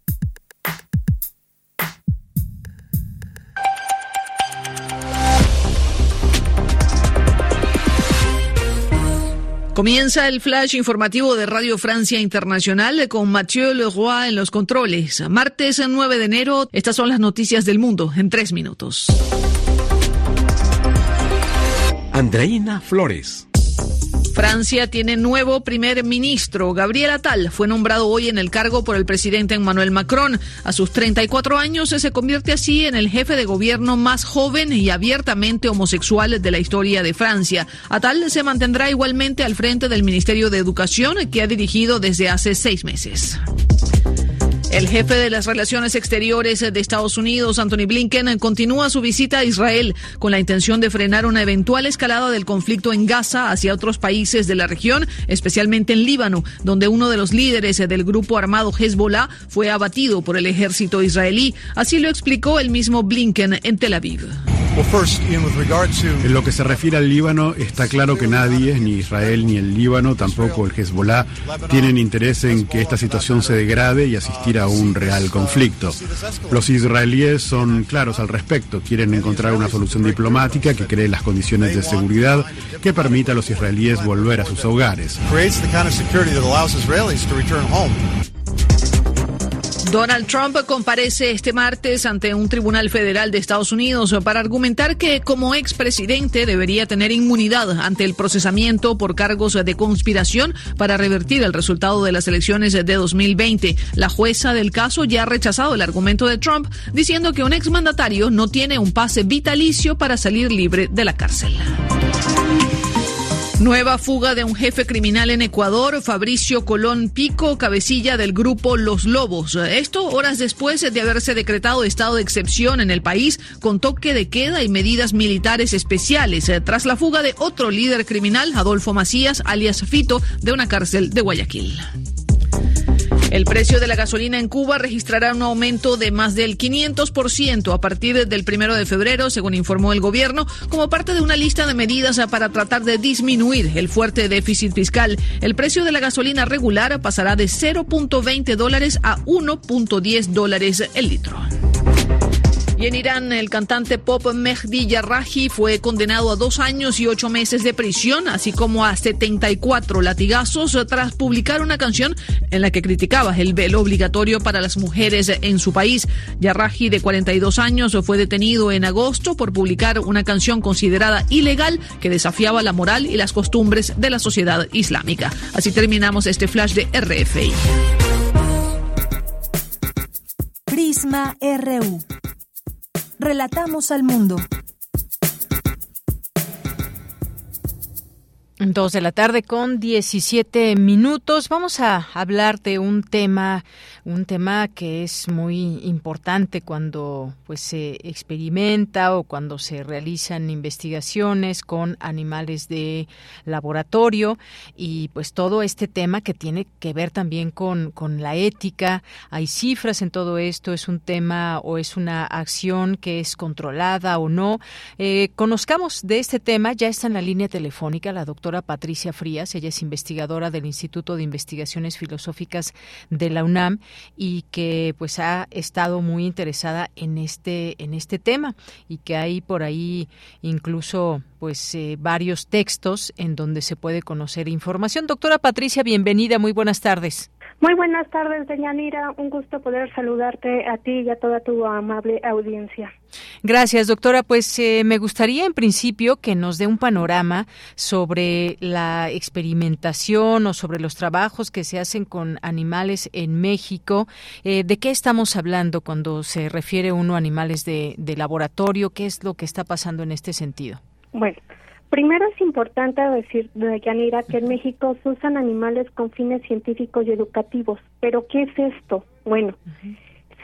Comienza el flash informativo de Radio Francia Internacional con Mathieu Leroy en los controles. Martes 9 de enero, estas son las noticias del mundo en tres minutos. Andreina Flores. Francia tiene nuevo primer ministro. Gabriel Attal fue nombrado hoy en el cargo por el presidente Emmanuel Macron. A sus 34 años se convierte así en el jefe de gobierno más joven y abiertamente homosexual de la historia de Francia. Attal se mantendrá igualmente al frente del Ministerio de Educación que ha dirigido desde hace seis meses. El jefe de las relaciones exteriores de Estados Unidos, Anthony Blinken, continúa su visita a Israel con la intención de frenar una eventual escalada del conflicto en Gaza hacia otros países de la región, especialmente en Líbano, donde uno de los líderes del grupo armado Hezbollah fue abatido por el ejército israelí. Así lo explicó el mismo Blinken en Tel Aviv. En lo que se refiere al Líbano, está claro que nadie, ni Israel ni el Líbano, tampoco el Hezbollah, tienen interés en que esta situación se degrade y asistir a un real conflicto. Los israelíes son claros al respecto, quieren encontrar una solución diplomática que cree las condiciones de seguridad que permita a los israelíes volver a sus hogares. Donald Trump comparece este martes ante un tribunal federal de Estados Unidos para argumentar que como expresidente debería tener inmunidad ante el procesamiento por cargos de conspiración para revertir el resultado de las elecciones de 2020. La jueza del caso ya ha rechazado el argumento de Trump diciendo que un exmandatario no tiene un pase vitalicio para salir libre de la cárcel. Nueva fuga de un jefe criminal en Ecuador, Fabricio Colón Pico, cabecilla del grupo Los Lobos. Esto horas después de haberse decretado estado de excepción en el país con toque de queda y medidas militares especiales tras la fuga de otro líder criminal, Adolfo Macías, alias Fito, de una cárcel de Guayaquil. El precio de la gasolina en Cuba registrará un aumento de más del 500% a partir del primero de febrero, según informó el gobierno, como parte de una lista de medidas para tratar de disminuir el fuerte déficit fiscal. El precio de la gasolina regular pasará de 0.20 dólares a 1.10 dólares el litro. Y en Irán, el cantante pop Mehdi Yarraji fue condenado a dos años y ocho meses de prisión, así como a 74 latigazos tras publicar una canción en la que criticaba el velo obligatorio para las mujeres en su país. Yarraji, de 42 años, fue detenido en agosto por publicar una canción considerada ilegal que desafiaba la moral y las costumbres de la sociedad islámica. Así terminamos este flash de RFI. Prisma RU. Relatamos al mundo. Dos de la tarde con 17 minutos. Vamos a hablar de un tema un tema que es muy importante cuando pues se experimenta o cuando se realizan investigaciones con animales de laboratorio y pues todo este tema que tiene que ver también con, con la ética. Hay cifras en todo esto, es un tema o es una acción que es controlada o no. Eh, conozcamos de este tema, ya está en la línea telefónica la doctora Patricia Frías, ella es investigadora del Instituto de Investigaciones Filosóficas de la UNAM y que pues ha estado muy interesada en este en este tema y que hay por ahí incluso pues eh, varios textos en donde se puede conocer información. Doctora Patricia, bienvenida, muy buenas tardes. Muy buenas tardes, Deyanira. Un gusto poder saludarte a ti y a toda tu amable audiencia. Gracias, doctora. Pues eh, me gustaría en principio que nos dé un panorama sobre la experimentación o sobre los trabajos que se hacen con animales en México. Eh, ¿De qué estamos hablando cuando se refiere uno a animales de, de laboratorio? ¿Qué es lo que está pasando en este sentido? Bueno, Primero es importante decir, Yanira, que en México se usan animales con fines científicos y educativos. ¿Pero qué es esto? Bueno,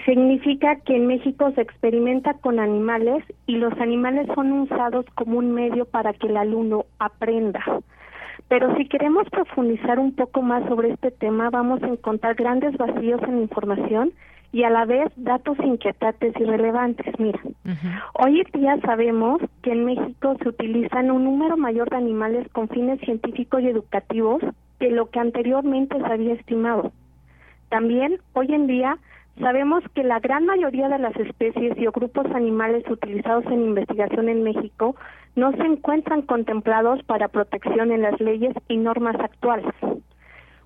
significa que en México se experimenta con animales y los animales son usados como un medio para que el alumno aprenda. Pero si queremos profundizar un poco más sobre este tema, vamos a encontrar grandes vacíos en la información y a la vez datos inquietantes y relevantes. Mira, hoy en día sabemos que en México se utilizan un número mayor de animales con fines científicos y educativos que lo que anteriormente se había estimado. También hoy en día sabemos que la gran mayoría de las especies y grupos animales utilizados en investigación en México no se encuentran contemplados para protección en las leyes y normas actuales.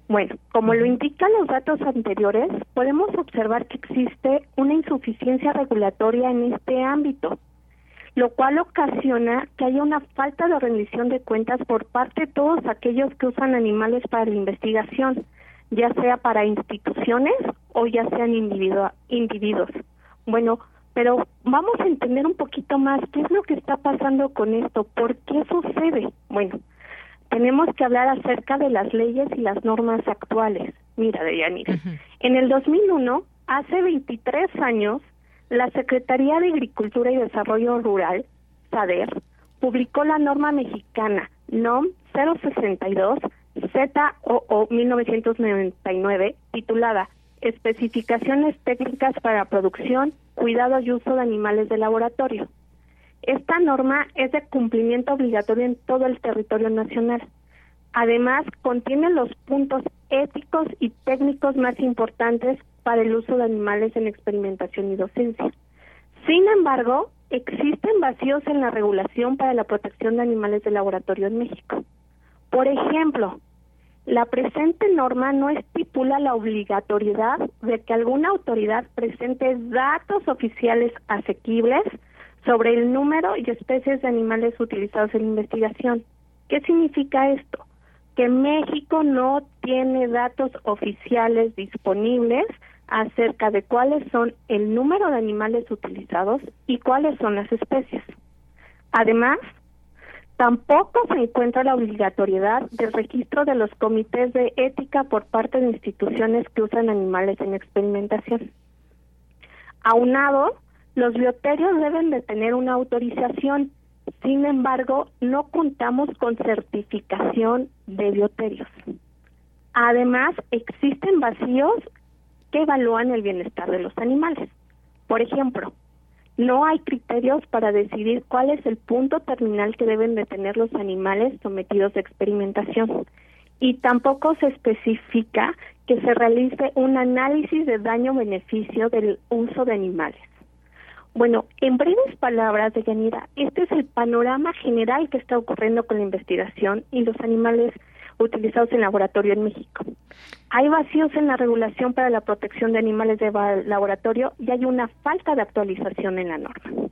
Bueno, como lo indican los datos anteriores, podemos observar que existe una insuficiencia regulatoria en este ámbito, lo cual ocasiona que haya una falta de rendición de cuentas por parte de todos aquellos que usan animales para la investigación, ya sea para instituciones o ya sean individuos. Bueno, pero vamos a entender un poquito más qué es lo que está pasando con esto, por qué sucede. Bueno, tenemos que hablar acerca de las leyes y las normas actuales. Mira, Deyanira, en el 2001, hace 23 años, la Secretaría de Agricultura y Desarrollo Rural, SADER, publicó la norma mexicana NOM 062 ZOO 1999 titulada Especificaciones técnicas para producción, cuidado y uso de animales de laboratorio. Esta norma es de cumplimiento obligatorio en todo el territorio nacional. Además, contiene los puntos éticos y técnicos más importantes para el uso de animales en experimentación y docencia. Sin embargo, existen vacíos en la regulación para la protección de animales de laboratorio en México. Por ejemplo, la presente norma no estipula la obligatoriedad de que alguna autoridad presente datos oficiales asequibles sobre el número y especies de animales utilizados en investigación. ¿Qué significa esto? Que México no tiene datos oficiales disponibles acerca de cuáles son el número de animales utilizados y cuáles son las especies. Además, tampoco se encuentra la obligatoriedad del registro de los comités de ética por parte de instituciones que usan animales en experimentación. Aunado los bioterios deben de tener una autorización, sin embargo, no contamos con certificación de bioterios. Además, existen vacíos que evalúan el bienestar de los animales. Por ejemplo, no hay criterios para decidir cuál es el punto terminal que deben de tener los animales sometidos a experimentación. Y tampoco se especifica que se realice un análisis de daño-beneficio del uso de animales. Bueno, en breves palabras, de Yanira, este es el panorama general que está ocurriendo con la investigación y los animales utilizados en laboratorio en México. Hay vacíos en la regulación para la protección de animales de laboratorio y hay una falta de actualización en la norma.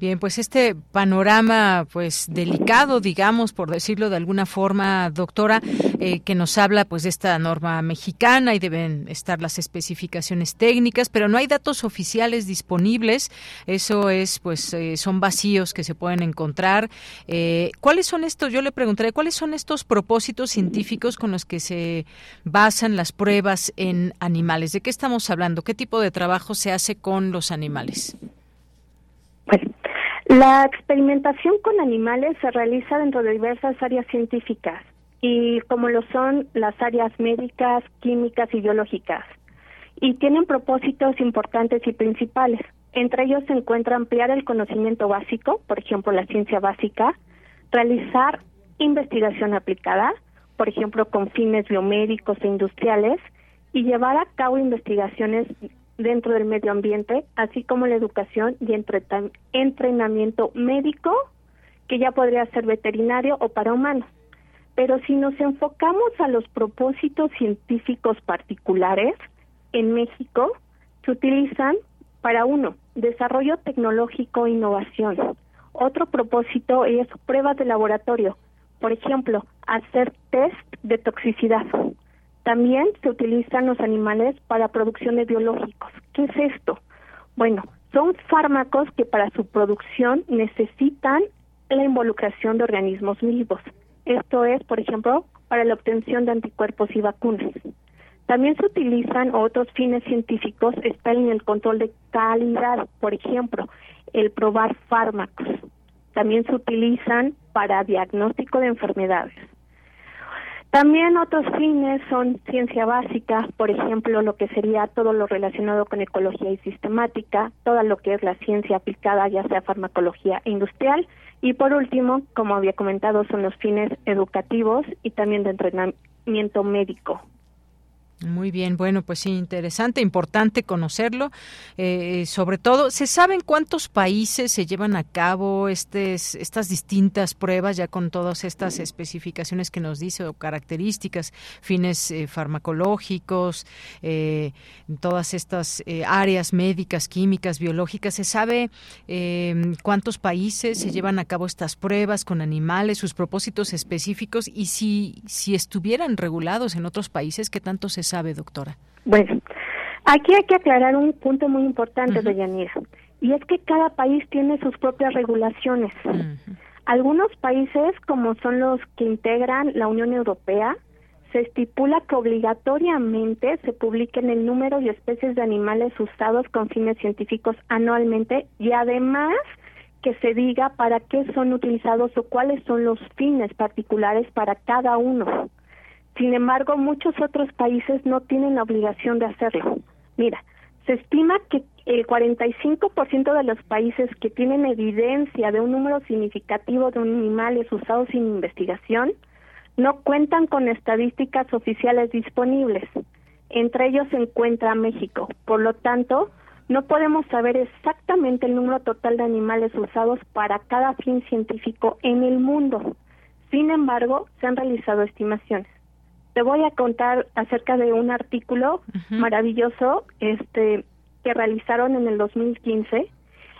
Bien, pues este panorama, pues delicado, digamos, por decirlo de alguna forma, doctora, eh, que nos habla, pues de esta norma mexicana y deben estar las especificaciones técnicas, pero no hay datos oficiales disponibles. Eso es, pues, eh, son vacíos que se pueden encontrar. Eh, ¿Cuáles son estos? Yo le preguntaré, ¿cuáles son estos propósitos científicos con los que se basan las pruebas en animales? ¿De qué estamos hablando? ¿Qué tipo de trabajo se hace con los animales? La experimentación con animales se realiza dentro de diversas áreas científicas y como lo son las áreas médicas, químicas y biológicas y tienen propósitos importantes y principales. Entre ellos se encuentra ampliar el conocimiento básico, por ejemplo, la ciencia básica, realizar investigación aplicada, por ejemplo, con fines biomédicos e industriales, y llevar a cabo investigaciones dentro del medio ambiente, así como la educación y entrenamiento médico, que ya podría ser veterinario o para humanos. Pero si nos enfocamos a los propósitos científicos particulares, en México se utilizan para uno, desarrollo tecnológico e innovación. Otro propósito es pruebas de laboratorio, por ejemplo, hacer test de toxicidad. También se utilizan los animales para producción de biológicos. ¿Qué es esto? Bueno, son fármacos que para su producción necesitan la involucración de organismos vivos. Esto es, por ejemplo, para la obtención de anticuerpos y vacunas. También se utilizan otros fines científicos, está en el control de calidad, por ejemplo, el probar fármacos. También se utilizan para diagnóstico de enfermedades. También otros fines son ciencia básica, por ejemplo, lo que sería todo lo relacionado con ecología y sistemática, todo lo que es la ciencia aplicada, ya sea farmacología e industrial, y por último, como había comentado, son los fines educativos y también de entrenamiento médico. Muy bien, bueno, pues sí, interesante, importante conocerlo. Eh, sobre todo, ¿se saben cuántos países se llevan a cabo estes, estas distintas pruebas, ya con todas estas especificaciones que nos dice o características, fines eh, farmacológicos, eh, todas estas áreas médicas, químicas, biológicas? ¿Se sabe cuántos países se llevan a cabo estas pruebas con animales, sus propósitos específicos y si, si estuvieran regulados en otros países, qué tanto se sabe, doctora? Bueno, aquí hay que aclarar un punto muy importante, de Yanira, y es que cada país tiene sus propias regulaciones. Algunos países, como son los que integran la Unión Europea, se estipula que obligatoriamente se publiquen el número y especies de animales usados con fines científicos anualmente y además que se diga para qué son utilizados o cuáles son los fines particulares para cada uno. Sin embargo, muchos otros países no tienen la obligación de hacerlo. Mira, se estima que el 45% de los países que tienen evidencia de un número significativo de animales usados sin investigación no cuentan con estadísticas oficiales disponibles. Entre ellos se encuentra México. Por lo tanto, no podemos saber exactamente el número total de animales usados para cada fin científico en el mundo. Sin embargo, se han realizado estimaciones te voy a contar acerca de un artículo maravilloso este que realizaron en el 2015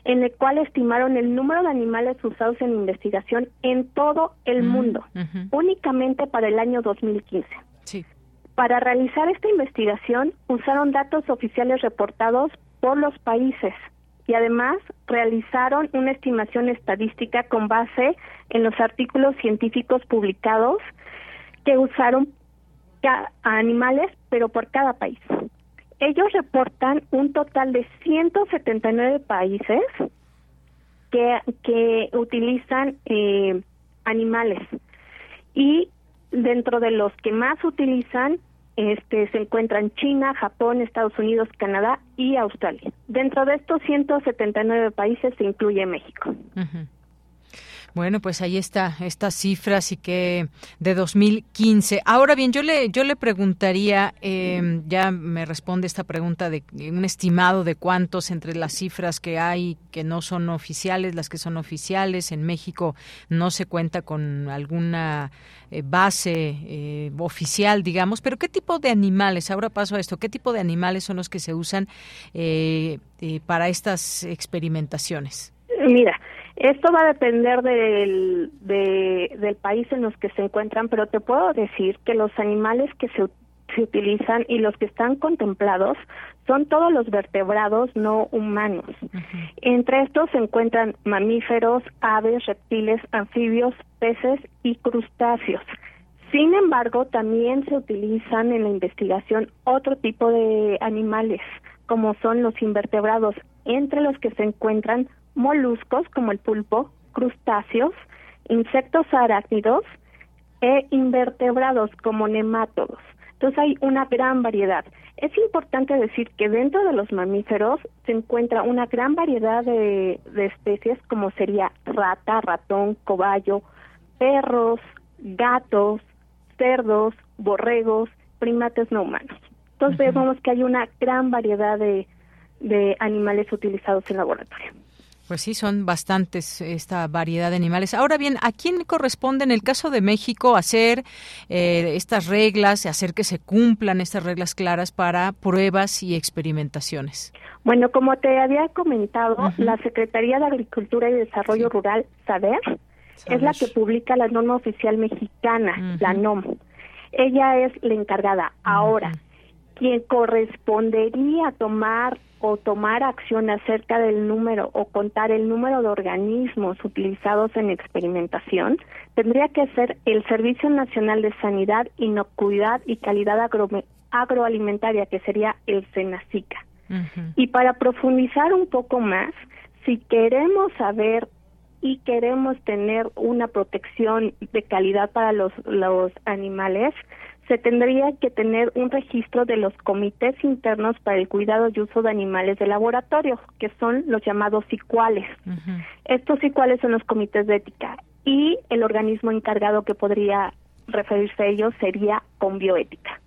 en el cual estimaron el número de animales usados en investigación en todo el mundo, únicamente para el año 2015. Sí. Para realizar esta investigación usaron datos oficiales reportados por los países y además realizaron una estimación estadística con base en los artículos científicos publicados que usaron a animales, pero por cada país. Ellos reportan un total de 179 países que, que utilizan eh, animales y dentro de los que más utilizan este, se encuentran China, Japón, Estados Unidos, Canadá y Australia. Dentro de estos 179 países se incluye México. Bueno, pues ahí está estas cifras y que de 2015. Ahora bien, yo le yo le preguntaría, em, ya me responde esta pregunta de un estimado de cuántos entre las cifras que hay que no son oficiales, las que son oficiales. En México no se cuenta con alguna eh, base eh, oficial, digamos. Pero qué tipo de animales? Ahora paso a esto. ¿Qué tipo de animales son los que se usan eh, para estas experimentaciones? Mira, esto va a depender del, del país en los que se encuentran, pero te puedo decir que los animales que se, se utilizan y los que están contemplados son todos los vertebrados no humanos. Entre estos se encuentran mamíferos, aves, reptiles, anfibios, peces y crustáceos. Sin embargo, también se utilizan en la investigación otro tipo de animales, como son los invertebrados, entre los que se encuentran moluscos como el pulpo, crustáceos, insectos arácnidos e invertebrados como nemátodos. Entonces hay una gran variedad. Es importante decir que dentro de los mamíferos se encuentra una gran variedad de, de especies como sería rata, ratón, cobayo, perros, gatos, cerdos, borregos, primates no humanos. Entonces vemos que hay una gran variedad de, de animales utilizados en laboratorio. Pues sí, son bastantes esta variedad de animales. Ahora bien, ¿a quién corresponde en el caso de México hacer eh, estas reglas, hacer que se cumplan estas reglas claras para pruebas y experimentaciones? Bueno, como te había comentado, la Secretaría de Agricultura y Desarrollo Rural, SADER, es la que publica la norma oficial mexicana, la NOM. Ella es la encargada. Ahora, quien correspondería tomar o tomar acción acerca del número o contar el número de organismos utilizados en experimentación, tendría que ser el Servicio Nacional de Sanidad, Inocuidad y Calidad Agroalimentaria, que sería el SENACICA. Y para profundizar un poco más, si queremos saber y queremos tener una protección de calidad para los, los animales, se tendría que tener un registro de los comités internos para el cuidado y uso de animales de laboratorio, que son los llamados ICUALES. Estos ICUALES son los comités de ética y el organismo encargado que podría referirse a ellos sería con bioética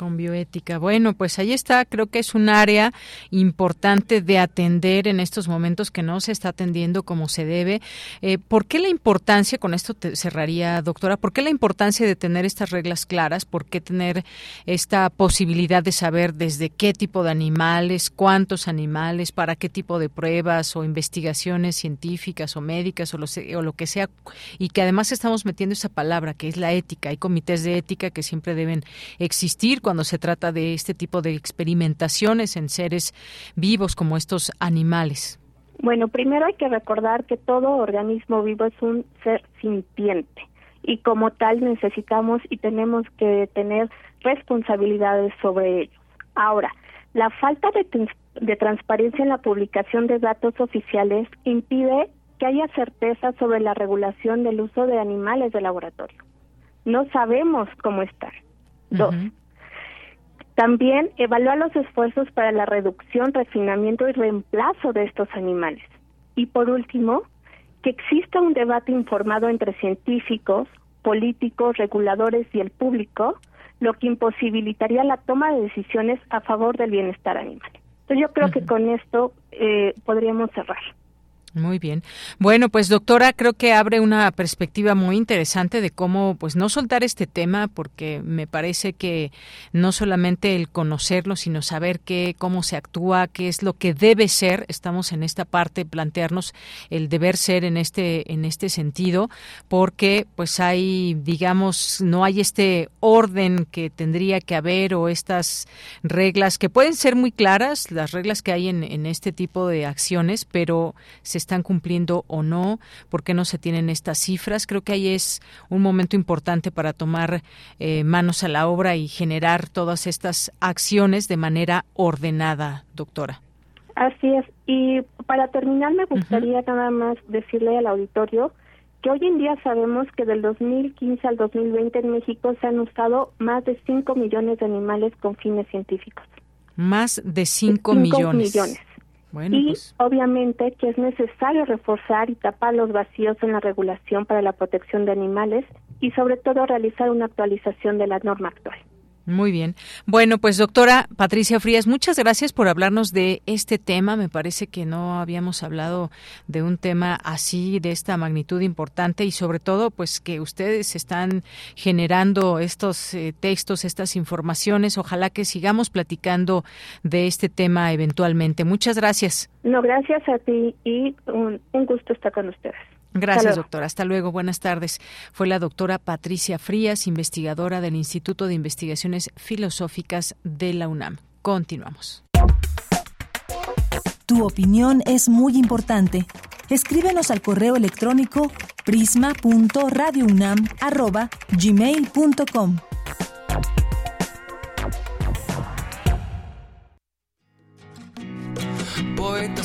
con bioética. Bueno, pues ahí está, creo que es un área importante de atender en estos momentos que no se está atendiendo como se debe. Eh, ¿Por qué la importancia, con esto te cerraría, doctora, por qué la importancia de tener estas reglas claras? ¿Por qué tener esta posibilidad de saber desde qué tipo de animales, cuántos animales, para qué tipo de pruebas o investigaciones científicas o médicas o lo, o lo que sea? Y que además estamos metiendo esa palabra que es la ética. Hay comités de ética que siempre deben existir cuando se trata de este tipo de experimentaciones en seres vivos como estos animales? Bueno, primero hay que recordar que todo organismo vivo es un ser sintiente y como tal necesitamos y tenemos que tener responsabilidades sobre ellos. Ahora, la falta de, de transparencia en la publicación de datos oficiales impide que haya certeza sobre la regulación del uso de animales de laboratorio. No sabemos cómo estar. Dos, también evaluar los esfuerzos para la reducción, refinamiento y reemplazo de estos animales. Y por último, que exista un debate informado entre científicos, políticos, reguladores y el público, lo que imposibilitaría la toma de decisiones a favor del bienestar animal. Entonces yo creo que con esto eh, podríamos cerrar. Muy bien. Bueno, pues doctora, creo que abre una perspectiva muy interesante de cómo, pues, no soltar este tema, porque me parece que no solamente el conocerlo, sino saber qué, cómo se actúa, qué es lo que debe ser. Estamos en esta parte plantearnos el deber ser en este, en este sentido, porque, pues, hay, digamos, no hay este orden que tendría que haber o estas reglas que pueden ser muy claras, las reglas que hay en, en este tipo de acciones, pero se están cumpliendo o no, por qué no se tienen estas cifras. Creo que ahí es un momento importante para tomar eh, manos a la obra y generar todas estas acciones de manera ordenada, doctora. Así es. Y para terminar, me gustaría nada más decirle al auditorio que hoy en día sabemos que del 2015 al 2020 en México se han usado más de 5 millones de animales con fines científicos. Más de 5 millones. millones y pues. obviamente que es necesario reforzar y tapar los vacíos en la regulación para la protección de animales y sobre todo realizar una actualización de la norma actual. Muy bien. Bueno, pues doctora Patricia Frías, muchas gracias por hablarnos de este tema. Me parece que no habíamos hablado de un tema así, de esta magnitud importante y sobre todo, pues que ustedes están generando estos eh, textos, estas informaciones. Ojalá que sigamos platicando de este tema eventualmente. Muchas gracias. No, gracias a ti y un, un gusto estar con ustedes. Gracias, doctora. Hasta luego. Buenas tardes. Fue la doctora Patricia Frías, investigadora del Instituto de Investigaciones Filosóficas de la UNAM. Continuamos. Tu opinión es muy importante. Escríbenos al correo electrónico prisma.radiounam@gmail.com. Poeta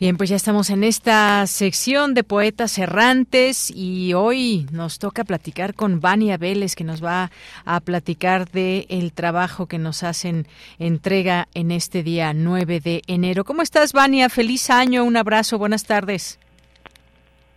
Bien, pues ya estamos en esta sección de poetas errantes y hoy nos toca platicar con Vania Vélez que nos va a platicar de el trabajo que nos hacen entrega en este día 9 de enero. ¿Cómo estás, Vania? Feliz año, un abrazo, buenas tardes.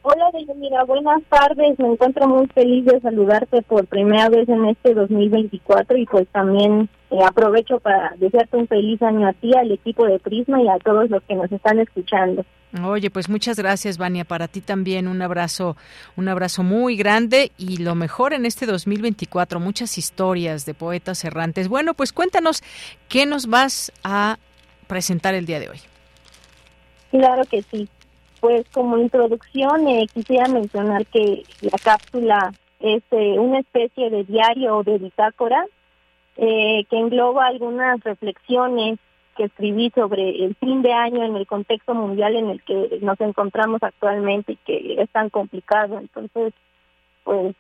Hola, mira, buenas tardes. Me encuentro muy feliz de saludarte por primera vez en este 2024 y pues también eh, aprovecho para desearte un feliz año a ti, al equipo de Prisma y a todos los que nos están escuchando. Oye, pues muchas gracias, Vania. Para ti también un abrazo, un abrazo muy grande y lo mejor en este 2024, muchas historias de poetas errantes. Bueno, pues cuéntanos qué nos vas a presentar el día de hoy. Claro que sí. Pues como introducción eh, quisiera mencionar que la cápsula es eh, una especie de diario o de bitácora eh, que engloba algunas reflexiones que escribí sobre el fin de año en el contexto mundial en el que nos encontramos actualmente y que es tan complicado. Entonces, pues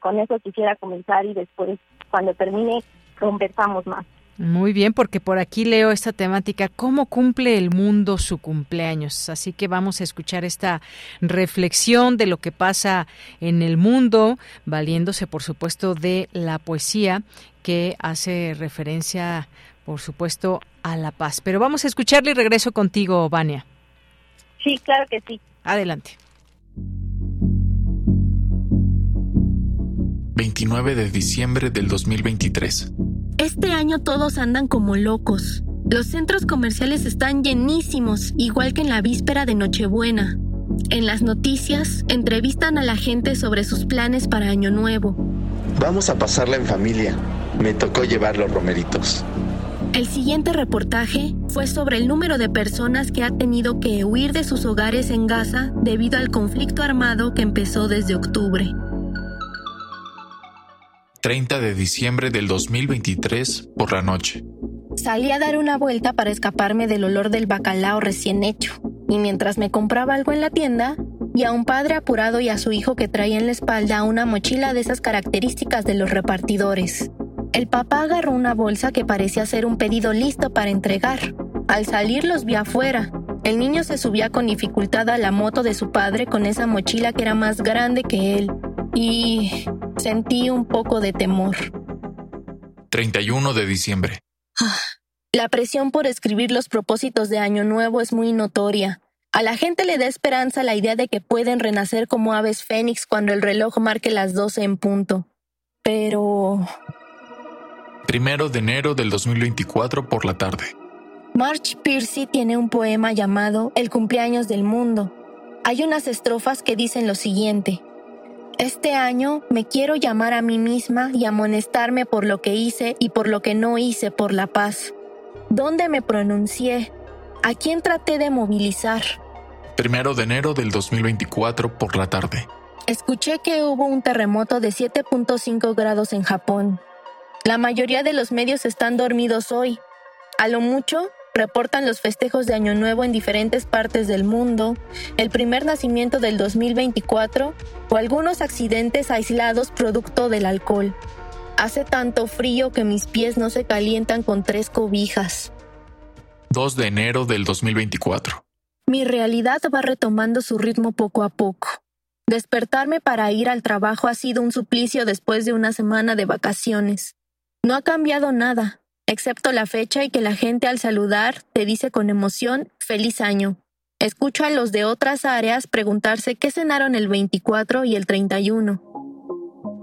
con eso quisiera comenzar y después, cuando termine, conversamos más. Muy bien, porque por aquí leo esta temática, ¿cómo cumple el mundo su cumpleaños? Así que vamos a escuchar esta reflexión de lo que pasa en el mundo, valiéndose, por supuesto, de la poesía que hace referencia, por supuesto, a la paz. Pero vamos a escucharle y regreso contigo, Vania. Sí, claro que sí. Adelante. 29 de diciembre del 2023. Este año todos andan como locos. Los centros comerciales están llenísimos, igual que en la víspera de Nochebuena. En las noticias, entrevistan a la gente sobre sus planes para Año Nuevo. Vamos a pasarla en familia. Me tocó llevar los romeritos. El siguiente reportaje fue sobre el número de personas que ha tenido que huir de sus hogares en Gaza debido al conflicto armado que empezó desde octubre. 30 de diciembre del 2023 por la noche. Salí a dar una vuelta para escaparme del olor del bacalao recién hecho, y mientras me compraba algo en la tienda, vi a un padre apurado y a su hijo que traía en la espalda una mochila de esas características de los repartidores. El papá agarró una bolsa que parecía ser un pedido listo para entregar. Al salir los vi afuera. El niño se subía con dificultad a la moto de su padre con esa mochila que era más grande que él. Y Sentí un poco de temor. 31 de diciembre. Ah, la presión por escribir los propósitos de Año Nuevo es muy notoria. A la gente le da esperanza la idea de que pueden renacer como aves fénix cuando el reloj marque las 12 en punto. Pero... Primero de enero del 2024 por la tarde. March Piercy tiene un poema llamado El cumpleaños del mundo. Hay unas estrofas que dicen lo siguiente. Este año me quiero llamar a mí misma y amonestarme por lo que hice y por lo que no hice por la paz. ¿Dónde me pronuncié? ¿A quién traté de movilizar? Primero de enero del 2024 por la tarde. Escuché que hubo un terremoto de 7.5 grados en Japón. La mayoría de los medios están dormidos hoy. A lo mucho, reportan los festejos de Año Nuevo en diferentes partes del mundo, el primer nacimiento del 2024 o algunos accidentes aislados producto del alcohol. Hace tanto frío que mis pies no se calientan con tres cobijas. 2 de enero del 2024. Mi realidad va retomando su ritmo poco a poco. Despertarme para ir al trabajo ha sido un suplicio después de una semana de vacaciones. No ha cambiado nada, excepto la fecha y que la gente al saludar te dice con emoción feliz año. Escucho a los de otras áreas preguntarse qué cenaron el 24 y el 31.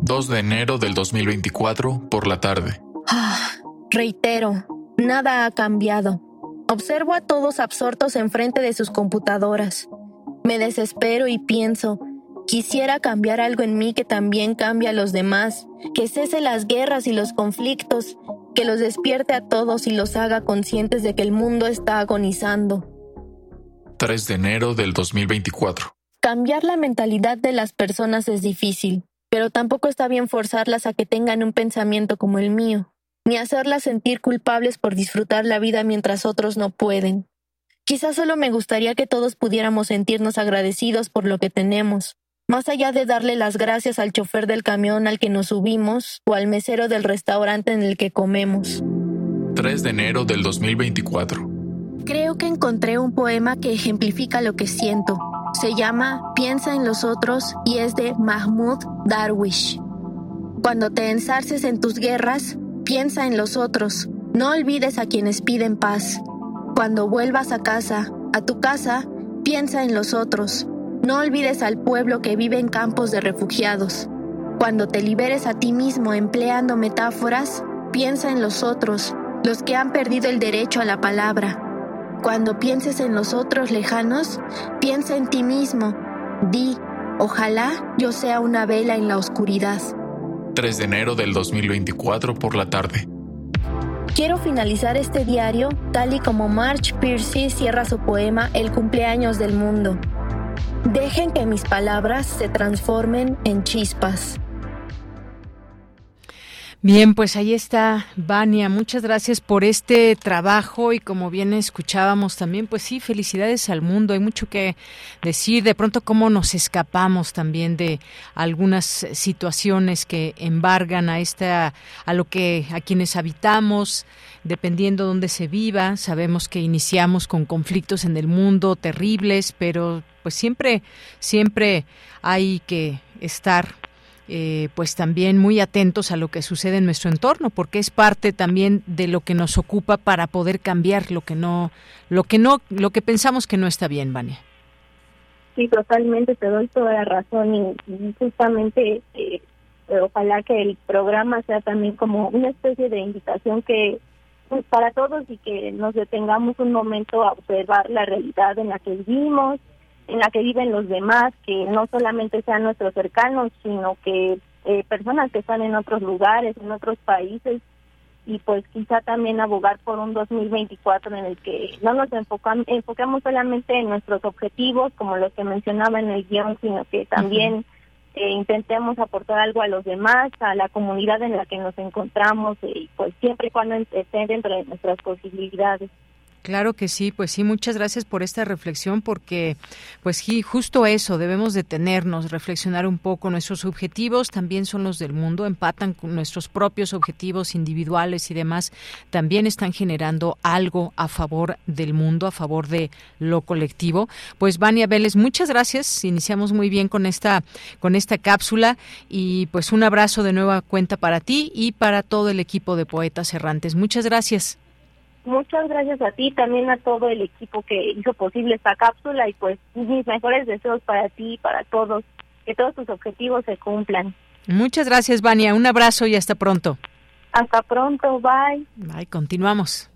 2 de enero del 2024 por la tarde. Ah, reitero, nada ha cambiado. Observo a todos absortos enfrente de sus computadoras. Me desespero y pienso, quisiera cambiar algo en mí que también cambie a los demás, que cese las guerras y los conflictos, que los despierte a todos y los haga conscientes de que el mundo está agonizando. 3 de enero del 2024. Cambiar la mentalidad de las personas es difícil, pero tampoco está bien forzarlas a que tengan un pensamiento como el mío ni hacerlas sentir culpables por disfrutar la vida mientras otros no pueden. Quizás solo me gustaría que todos pudiéramos sentirnos agradecidos por lo que tenemos, más allá de darle las gracias al chofer del camión al que nos subimos o al mesero del restaurante en el que comemos. 3 de enero del 2024. Creo que encontré un poema que ejemplifica lo que siento. Se llama Piensa en los otros y es de Mahmoud Darwish. Cuando te ensarces en tus guerras, Piensa en los otros, no olvides a quienes piden paz. Cuando vuelvas a casa, a tu casa, piensa en los otros, no olvides al pueblo que vive en campos de refugiados. Cuando te liberes a ti mismo empleando metáforas, piensa en los otros, los que han perdido el derecho a la palabra. Cuando pienses en los otros lejanos, piensa en ti mismo. Di, ojalá yo sea una vela en la oscuridad. 3 de enero del 2024 por la tarde. Quiero finalizar este diario tal y como March Piercy cierra su poema El cumpleaños del mundo. Dejen que mis palabras se transformen en chispas. Bien, pues ahí está, Vania. Muchas gracias por este trabajo y como bien escuchábamos también, pues sí, felicidades al mundo. Hay mucho que decir. De pronto, cómo nos escapamos también de algunas situaciones que embargan a esta, a lo que, a quienes habitamos, dependiendo dónde se viva. Sabemos que iniciamos con conflictos en el mundo terribles, pero pues siempre, siempre hay que estar eh, pues también muy atentos a lo que sucede en nuestro entorno, porque es parte también de lo que nos ocupa para poder cambiar lo que no, lo que no, lo que pensamos que no está bien, Vania. Sí, totalmente, te doy toda la razón y, justamente eh, ojalá que el programa sea también como una especie de invitación que pues, para todos y que nos detengamos un momento a observar la realidad en la que vivimos, en la que viven los demás, que no solamente sean nuestros cercanos, sino que eh, personas que están en otros lugares, en otros países, y pues quizá también abogar por un 2024 en el que no nos enfocamos, enfocamos solamente en nuestros objetivos, como los que mencionaba en el guion, sino que también eh, intentemos aportar algo a los demás, a la comunidad en la que nos encontramos, y pues siempre y cuando esté dentro de nuestras posibilidades. Claro que sí, pues sí, muchas gracias por esta reflexión porque pues sí, justo eso, debemos detenernos, reflexionar un poco, nuestros objetivos también son los del mundo, empatan con nuestros propios objetivos individuales y demás, también están generando algo a favor del mundo, a favor de lo colectivo. Pues Vania Vélez, muchas gracias, iniciamos muy bien con esta con esta cápsula y pues un abrazo de nueva cuenta para ti y para todo el equipo de Poetas Errantes. Muchas gracias. Muchas gracias a ti, también a todo el equipo que hizo posible esta cápsula y pues mis mejores deseos para ti y para todos, que todos tus objetivos se cumplan. Muchas gracias, Vania. Un abrazo y hasta pronto. Hasta pronto, bye. Bye, continuamos.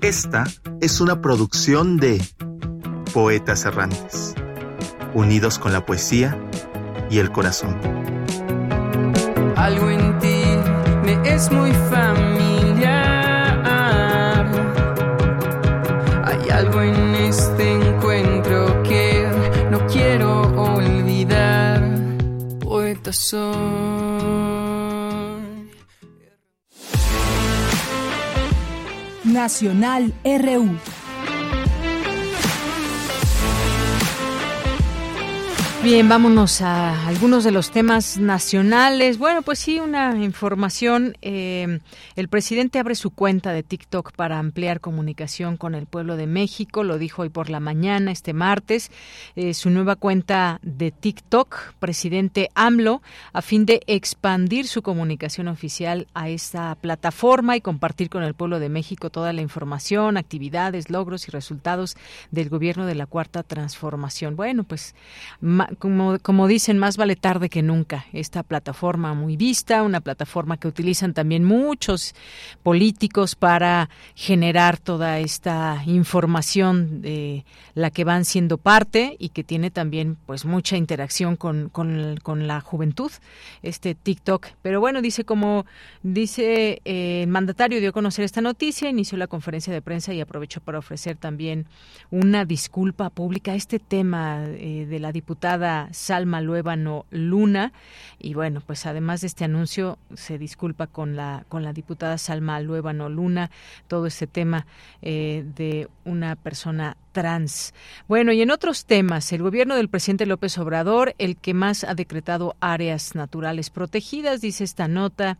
Esta es una producción de Poetas Errantes, unidos con la poesía y el corazón. Algo en ti me es muy familiar Poeta soy. Nacional RU. Bien, vámonos a algunos de los temas nacionales. Bueno, pues sí, una información. Eh, el presidente abre su cuenta de TikTok para ampliar comunicación con el pueblo de México. Lo dijo hoy por la mañana, este martes. Eh, su nueva cuenta de TikTok, presidente AMLO, a fin de expandir su comunicación oficial a esta plataforma y compartir con el pueblo de México toda la información, actividades, logros y resultados del gobierno de la Cuarta Transformación. Bueno, pues como, como dicen, más vale tarde que nunca. Esta plataforma muy vista, una plataforma que utilizan también muchos políticos para generar toda esta información de la que van siendo parte y que tiene también pues mucha interacción con, con, con la juventud, este TikTok. Pero bueno, dice como dice eh, el mandatario dio a conocer esta noticia, inició la conferencia de prensa y aprovechó para ofrecer también una disculpa pública a este tema eh, de la diputada Salma Luébano Luna. Y bueno, pues además de este anuncio, se disculpa con la, con la diputada Salma Luébano Luna todo este tema eh, de una persona trans. Bueno, y en otros temas, el gobierno del presidente López Obrador, el que más ha decretado áreas naturales protegidas, dice esta nota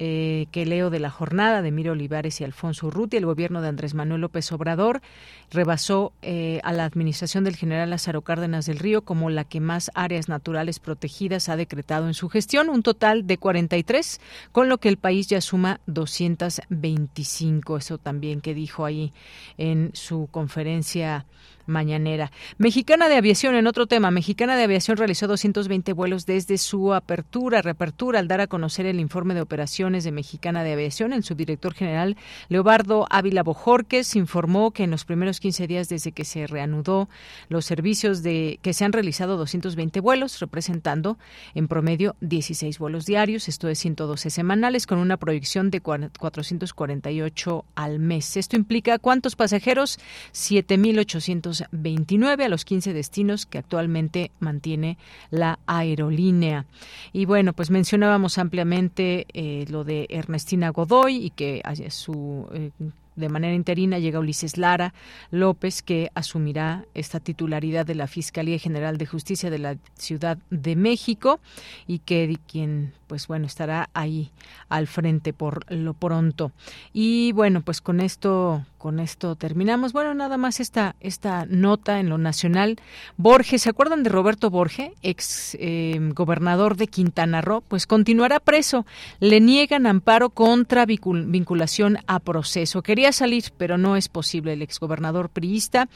eh, que leo de la jornada de Miro Olivares y Alfonso Urruti, el gobierno de Andrés Manuel López Obrador rebasó eh, a la administración del general Lázaro Cárdenas del Río como la que más áreas naturales protegidas ha decretado en su gestión, un total de 43, con lo que el país ya suma 225. Eso también que dijo ahí en su conferencia Yeah. Mañanera. Mexicana de Aviación, en otro tema, Mexicana de Aviación realizó 220 vuelos desde su apertura, reapertura, al dar a conocer el informe de operaciones de Mexicana de Aviación. El subdirector general, Leobardo Ávila Bojorques, informó que en los primeros 15 días desde que se reanudó los servicios de que se han realizado 220 vuelos, representando en promedio 16 vuelos diarios, esto es 112 semanales, con una proyección de 448 al mes. Esto implica cuántos pasajeros? 7.800 29 a los 15 destinos que actualmente mantiene la aerolínea. Y bueno, pues mencionábamos ampliamente eh, lo de Ernestina Godoy y que su eh, de manera interina llega Ulises Lara López, que asumirá esta titularidad de la Fiscalía General de Justicia de la Ciudad de México y que quien, pues bueno, estará ahí al frente por lo pronto. Y bueno, pues con esto, con esto terminamos. Bueno, nada más esta, esta nota en lo nacional. Borges, ¿se acuerdan de Roberto Borges, ex eh, gobernador de Quintana Roo? Pues continuará preso. Le niegan amparo contra vinculación a proceso. Quería salir, pero no es posible. El exgobernador priista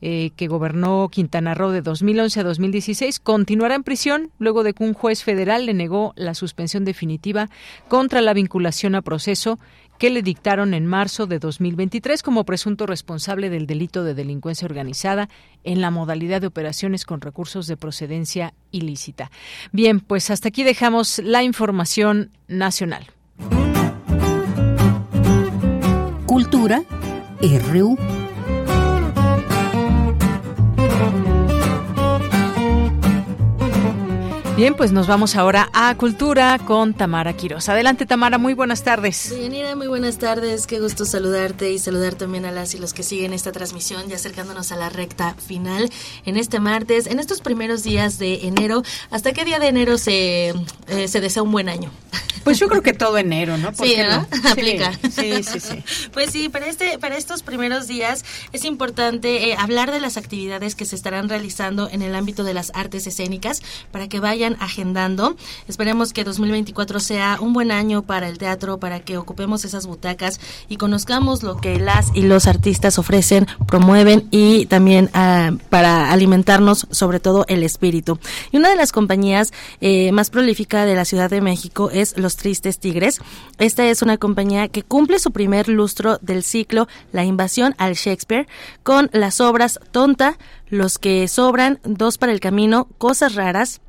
eh, que gobernó Quintana Roo de 2011 a 2016 continuará en prisión luego de que un juez federal le negó la suspensión definitiva contra la vinculación a proceso que le dictaron en marzo de 2023 como presunto responsable del delito de delincuencia organizada en la modalidad de operaciones con recursos de procedencia ilícita. Bien, pues hasta aquí dejamos la información nacional. Cultura RU. Bien, pues nos vamos ahora a Cultura con Tamara Quiroz. Adelante, Tamara, muy buenas tardes. Bienvenida, muy buenas tardes. Qué gusto saludarte y saludar también a las y los que siguen esta transmisión, ya acercándonos a la recta final en este martes, en estos primeros días de enero. ¿Hasta qué día de enero se, eh, se desea un buen año? Pues yo creo que todo enero, ¿no? Sí, ¿no? Aplica. Sí, sí, sí. pues sí, para, este, para estos primeros días es importante eh, hablar de las actividades que se estarán realizando en el ámbito de las artes escénicas para que vayan agendando. Esperemos que 2024 sea un buen año para el teatro, para que ocupemos esas butacas y conozcamos lo que las y los artistas ofrecen, promueven y también ah, para alimentarnos sobre todo el espíritu. Y una de las compañías eh, más prolífica de la Ciudad de México es Los Tristes Tigres. Esta es una compañía que cumple su primer lustro del ciclo La invasión al Shakespeare con las obras Tonta, Los que sobran, Dos para el camino, Cosas raras,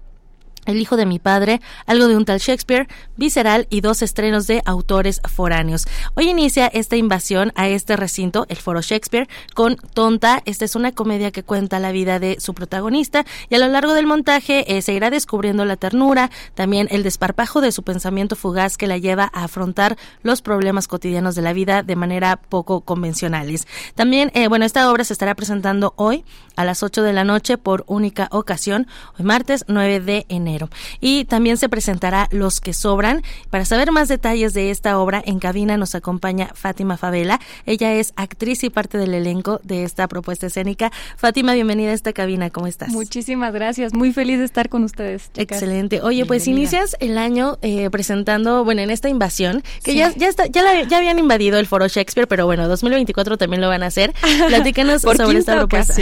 el hijo de mi padre, algo de un tal Shakespeare, Visceral y dos estrenos de autores foráneos. Hoy inicia esta invasión a este recinto, el Foro Shakespeare, con Tonta. Esta es una comedia que cuenta la vida de su protagonista y a lo largo del montaje eh, se irá descubriendo la ternura, también el desparpajo de su pensamiento fugaz que la lleva a afrontar los problemas cotidianos de la vida de manera poco convencionales. También, eh, bueno, esta obra se estará presentando hoy a las 8 de la noche por única ocasión, hoy martes 9 de enero. Y también se presentará Los que sobran. Para saber más detalles de esta obra, en cabina nos acompaña Fátima Favela. Ella es actriz y parte del elenco de esta propuesta escénica. Fátima, bienvenida a esta cabina. ¿Cómo estás? Muchísimas gracias. Muy feliz de estar con ustedes. Excelente. Oye, pues inicias el año eh, presentando, bueno, en esta invasión, que ya, ya, está, ya, ya habían invadido el foro Shakespeare, pero bueno, 2024 también lo van a hacer. Platícanos sobre esta propuesta.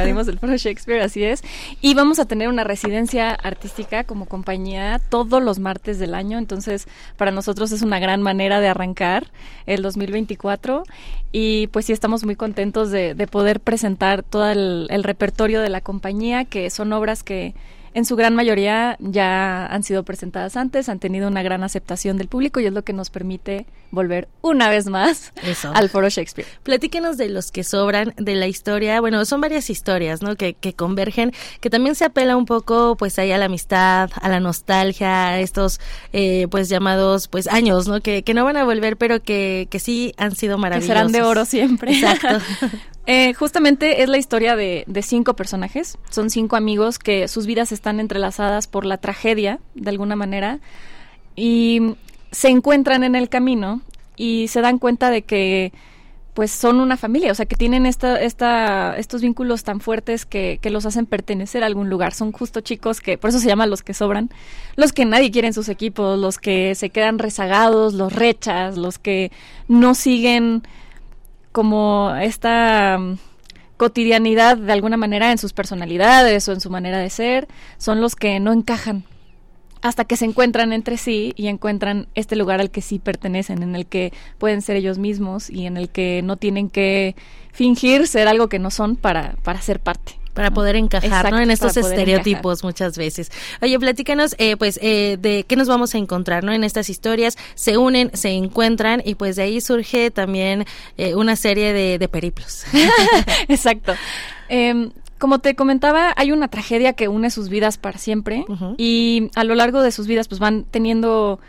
Invadimos el foro Shakespeare, así es. Y vamos a tener una residencia artística como compañía todos los martes del año, entonces para nosotros es una gran manera de arrancar el 2024 y pues sí estamos muy contentos de, poder presentar todo el repertorio de la compañía, que son obras que en su gran mayoría ya han sido presentadas antes, han tenido una gran aceptación del público y es lo que nos permite volver una vez más al Foro Shakespeare. Platíquenos de los que sobran de la historia. Bueno, son varias historias, ¿no? Que, que convergen, que también se apela un poco, pues, ahí a la amistad, a la nostalgia, a estos, eh, pues, llamados, pues, años, ¿no? Que, que no van a volver, pero que, que sí han sido maravillosos. Que serán de oro siempre. Exacto. Eh, justamente es la historia de, cinco personajes. Son cinco amigos que sus vidas están entrelazadas por la tragedia, de alguna manera, y se encuentran en el camino y se dan cuenta de que pues son una familia, o sea, que tienen esta, esta, estos vínculos tan fuertes que, que, los hacen pertenecer a algún lugar. Son justo chicos que, por eso se llaman los que sobran, los que nadie quiere en sus equipos, los que se quedan rezagados, los rechas, los que no siguen como esta mm, cotidianidad de alguna manera en sus personalidades o en su manera de ser, son los que no encajan hasta que se encuentran entre sí y encuentran este lugar al que sí pertenecen, en el que pueden ser ellos mismos y en el que no tienen que fingir ser algo que no son para, para ser parte para poder encajar ¿no? en estos estereotipos muchas veces. Oye, platícanos, eh, pues, eh, de qué nos vamos a encontrar, ¿no? En estas historias se unen, se encuentran y pues de ahí surge también eh, una serie de, de periplos. Exacto. Como te comentaba, hay una tragedia que une sus vidas para siempre y a lo largo de sus vidas pues van teniendo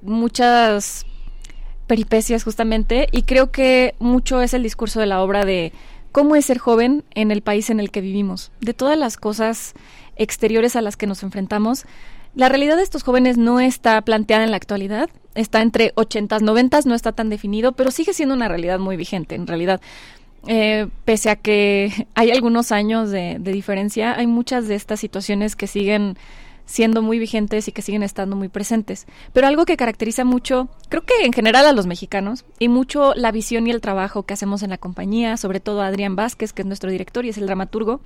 muchas peripecias justamente y creo que mucho es el discurso de la obra de cómo es ser joven en el país en el que vivimos. De todas las cosas exteriores a las que nos enfrentamos, la realidad de estos jóvenes no está planteada en la actualidad, está entre 80s, 90s, no está tan definido, pero sigue siendo una realidad muy vigente. En realidad, eh, pese a que hay algunos años de, diferencia, hay muchas de estas situaciones que siguen siendo muy vigentes y que siguen estando muy presentes. Pero algo que caracteriza mucho, creo que en general a los mexicanos, y mucho la visión y el trabajo que hacemos en la compañía, sobre todo a Adrián Vázquez, que es nuestro director y es el dramaturgo,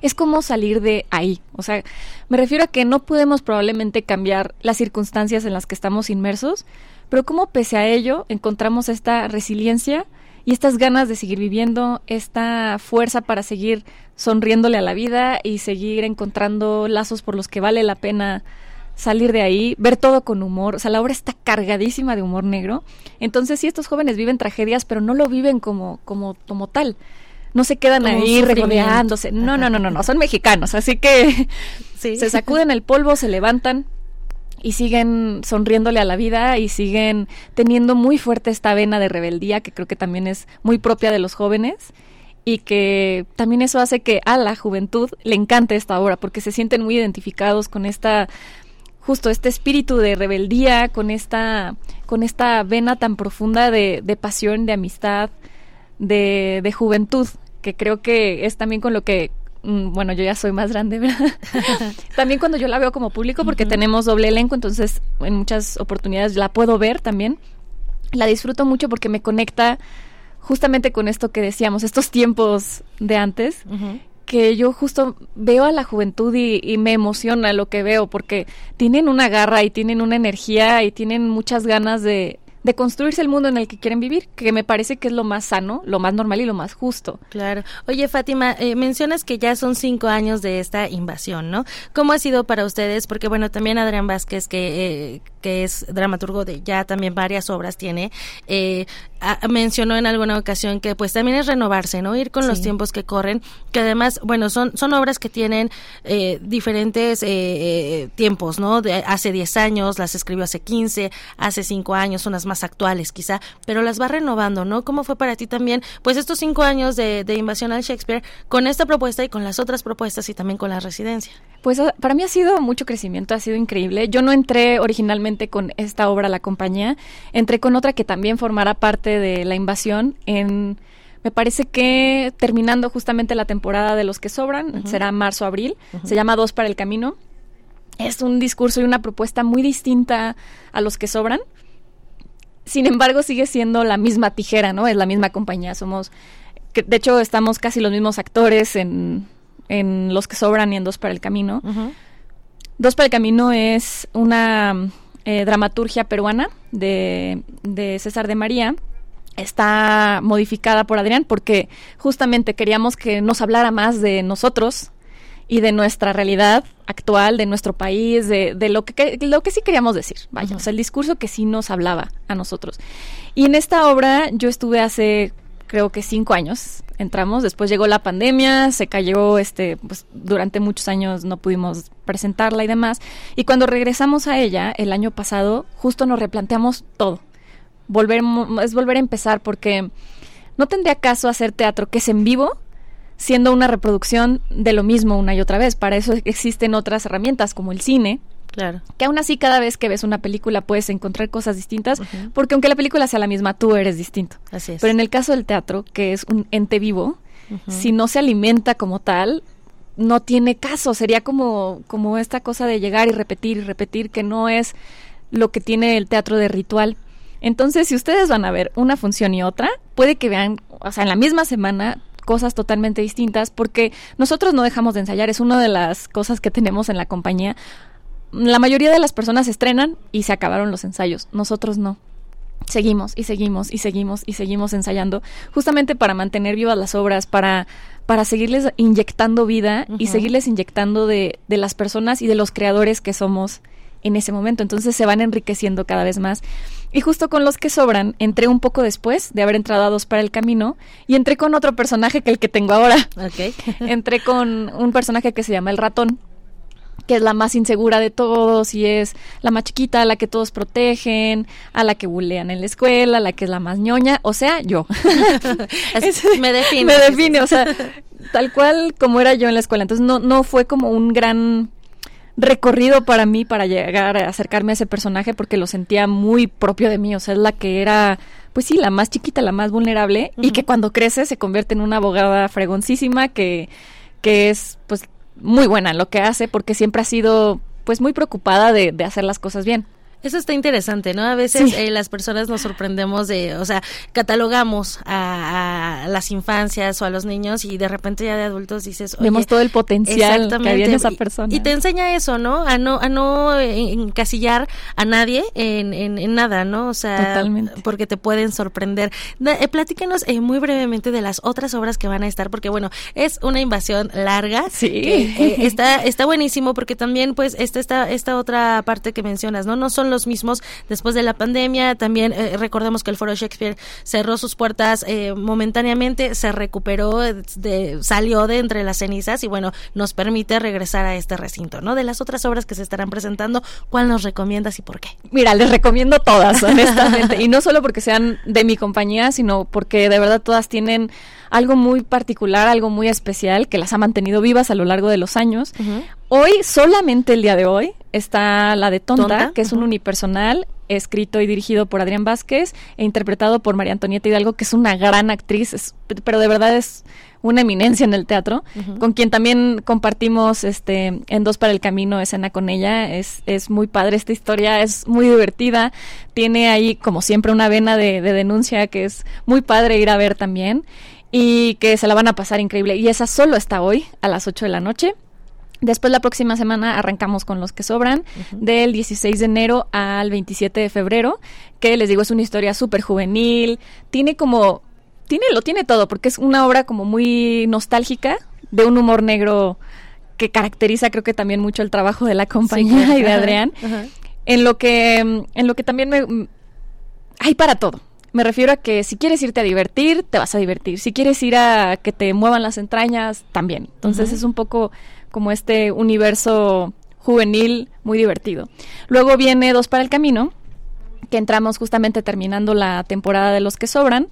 es como salir de ahí. O sea, me refiero a que no podemos probablemente cambiar las circunstancias en las que estamos inmersos, pero como pese a ello encontramos esta resiliencia y estas ganas de seguir viviendo, esta fuerza para seguir sonriéndole a la vida y seguir encontrando lazos por los que vale la pena salir de ahí, ver todo con humor, o sea, la obra está cargadísima de humor negro. Entonces, sí, estos jóvenes viven tragedias, pero no lo viven como como como tal. No se quedan ahí regodeándose. No, no, no, no, no, son mexicanos, así que se sacuden el polvo, se levantan, y siguen sonriéndole a la vida y siguen teniendo muy fuerte esta vena de rebeldía que creo que también es muy propia de los jóvenes y que también eso hace que a la juventud le encante esta obra porque se sienten muy identificados con esta justo este espíritu de rebeldía, con esta con esta vena tan profunda de, de pasión, de amistad, de, de juventud que creo que es también con lo que bueno, yo ya soy más grande, ¿verdad? también cuando yo la veo como público, porque tenemos doble elenco, entonces en muchas oportunidades la puedo ver también. La disfruto mucho porque me conecta justamente con esto que decíamos, estos tiempos de antes, que yo justo veo a la juventud y, y, me emociona lo que veo, porque tienen una garra y tienen una energía y tienen muchas ganas de, de construirse el mundo en el que quieren vivir, que me parece que es lo más sano, lo más normal y lo más justo. Claro. Oye, Fátima, eh, mencionas que ya son cinco años de esta invasión, ¿no? ¿Cómo ha sido para ustedes? Porque, bueno, también Adrián Vázquez, que, eh, que es dramaturgo de ya también varias obras tiene, eh, mencionó en alguna ocasión que pues también es renovarse, ¿no? Ir con los tiempos que corren, que además, bueno, son, son obras que tienen eh, diferentes eh, tiempos, ¿no? De hace 10 años, las escribió hace 15, hace 5 años, unas más actuales quizá, pero las va renovando, ¿no? ¿Cómo fue para ti también, pues estos 5 años de, de invasión al Shakespeare con esta propuesta y con las otras propuestas y también con la residencia? Pues para mí ha sido mucho crecimiento, ha sido increíble. Yo no entré originalmente con esta obra a la compañía, entré con otra que también formará parte de la invasión en me parece que terminando justamente la temporada de los que sobran, será marzo-abril, se llama Dos para el Camino. Es un discurso y una propuesta muy distinta a los que sobran. Sin embargo, sigue siendo la misma tijera, ¿no? Es la misma compañía. Somos, que, de hecho, estamos casi los mismos actores en, en Los que sobran y en Dos para el Camino. Dos para el Camino es una eh, dramaturgia peruana de, de César de María está modificada por Adrián porque justamente queríamos que nos hablara más de nosotros y de nuestra realidad actual, de nuestro país, de, de lo, que, lo que sí queríamos decir, vaya, o sea, el discurso que sí nos hablaba a nosotros. Y en esta obra yo estuve hace creo que cinco años entramos, después llegó la pandemia, se cayó, este, pues durante muchos años no pudimos presentarla y demás, y cuando regresamos a ella el año pasado, justo nos replanteamos todo, volver, es volver a empezar porque no tendría caso hacer teatro que es en vivo, siendo una reproducción de lo mismo una y otra vez, para eso existen otras herramientas como el cine, Claro. Que aún así cada vez que ves una película puedes encontrar cosas distintas, porque aunque la película sea la misma, tú eres distinto. Así es. Pero en el caso del teatro, que es un ente vivo, si no se alimenta como tal, no tiene caso. Sería como, como esta cosa de llegar y repetir y repetir, que no es lo que tiene el teatro de ritual. Entonces, si ustedes van a ver una función y otra, puede que vean, o sea, en la misma semana cosas totalmente distintas porque nosotros no dejamos de ensayar, es una de las cosas que tenemos en la compañía. La mayoría de las personas estrenan y se acabaron los ensayos, nosotros no. Seguimos y seguimos y seguimos y seguimos ensayando, justamente para mantener vivas las obras, para, para seguirles inyectando vida y seguirles inyectando de, de las personas y de los creadores que somos en ese momento. Entonces se van enriqueciendo cada vez más. Y justo con los que sobran, entré un poco después de haber entrado a dos para el camino y entré con otro personaje que el que tengo ahora. entré con un personaje que se llama el ratón que es la más insegura de todos y es la más chiquita, a la que todos protegen, a la que bulean en la escuela, a la que es la más ñoña, o sea, yo. me define. Me define, o sea, tal cual como era yo en la escuela. Entonces no, no fue como un gran recorrido para mí para llegar a acercarme a ese personaje porque lo sentía muy propio de mí, o sea, es la que era pues sí, la más chiquita, la más vulnerable y que cuando crece se convierte en una abogada fregoncísima que que es pues muy buena en lo que hace porque siempre ha sido pues muy preocupada de, de hacer las cosas bien. Eso está interesante, ¿no? A veces eh, las personas nos sorprendemos de, o sea, catalogamos a, las infancias o a los niños y de repente ya de adultos dices, vemos todo el potencial que había en esa persona. Y, te enseña eso, ¿no? A no a no encasillar a nadie en, en, nada, ¿no? O sea, porque te pueden sorprender. Eh, platícanos eh, muy brevemente de las otras obras que van a estar, porque bueno, es una invasión larga. Sí. Que, está está buenísimo porque también pues esta esta esta otra parte que mencionas, ¿no? No son los mismos después de la pandemia. También eh, recordemos que el Foro Shakespeare cerró sus puertas eh, momentáneamente, se recuperó, de, salió de entre las cenizas y bueno, nos permite regresar a este recinto, ¿no? De las otras obras que se estarán presentando, ¿cuál nos recomiendas y por qué? Mira, les recomiendo todas, honestamente, y no solo porque sean de mi compañía, sino porque de verdad todas tienen algo muy particular, algo muy especial que las ha mantenido vivas a lo largo de los años. Hoy, solamente el día de hoy, está la de Tonta, que es un unipersonal escrito y dirigido por Adrián Vázquez e interpretado por María Antonieta Hidalgo, que es una gran actriz, pero de verdad es una eminencia en el teatro, con quien también compartimos este en Dos para el Camino escena con ella. Es, es muy padre esta historia, es muy divertida, tiene ahí como siempre una vena de, de denuncia que es muy padre ir a ver también y que se la van a pasar increíble. Y esa solo está hoy a las 8 de la noche. Después la próxima semana arrancamos con los que sobran, del 16 de enero al 27 de febrero, que les digo es una historia súper juvenil, tiene como, tiene, lo tiene todo, porque es una obra como muy nostálgica, de un humor negro que caracteriza creo que también mucho el trabajo de la compañía y de Adrián, en lo que, en lo que también me, hay para todo. Me refiero a que si quieres irte a divertir, te vas a divertir. Si quieres ir a que te muevan las entrañas, también. Entonces es un poco como este universo juvenil muy divertido. Luego viene Dos para el Camino, que entramos justamente terminando la temporada de Los que Sobran.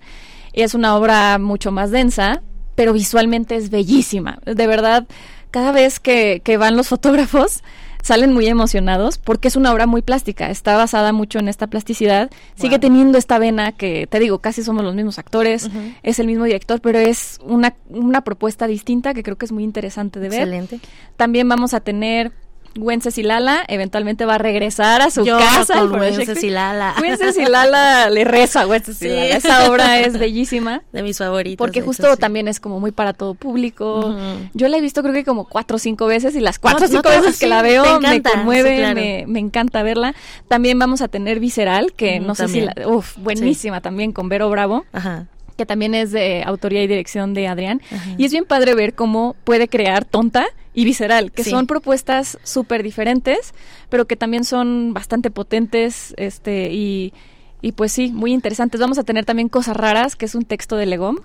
Es una obra mucho más densa, pero visualmente es bellísima. De verdad, cada vez que, que van los fotógrafos, salen muy emocionados porque es una obra muy plástica, está basada mucho en esta plasticidad, sigue teniendo esta vena que, te digo, casi somos los mismos actores, es el mismo director, pero es una, una propuesta distinta que creo que es muy interesante de ver. Excelente. También vamos a tener Wencesilala eventualmente va a regresar a su Yo casa. con Wencesilala. Wencesilala le reza a Wencesilala. Sí. Esa obra es bellísima. De mis favoritos. Porque justo hecho, sí. también es como muy para todo público. Yo la he visto creo que como cuatro o cinco veces y las cuatro o No, cinco no, veces que la veo me conmueve, claro. me, me encanta verla. También vamos a tener Visceral, que no sé también. si la... Uf, buenísima también con Vero Bravo. Ajá. que también es de autoría y dirección de Adrián. Y es bien padre ver cómo puede crear Tonta y Visceral, que Sí. son propuestas súper diferentes, pero que también son bastante potentes este y, y pues sí, muy interesantes. Vamos a tener también Cosas Raras, que es un texto de Legom,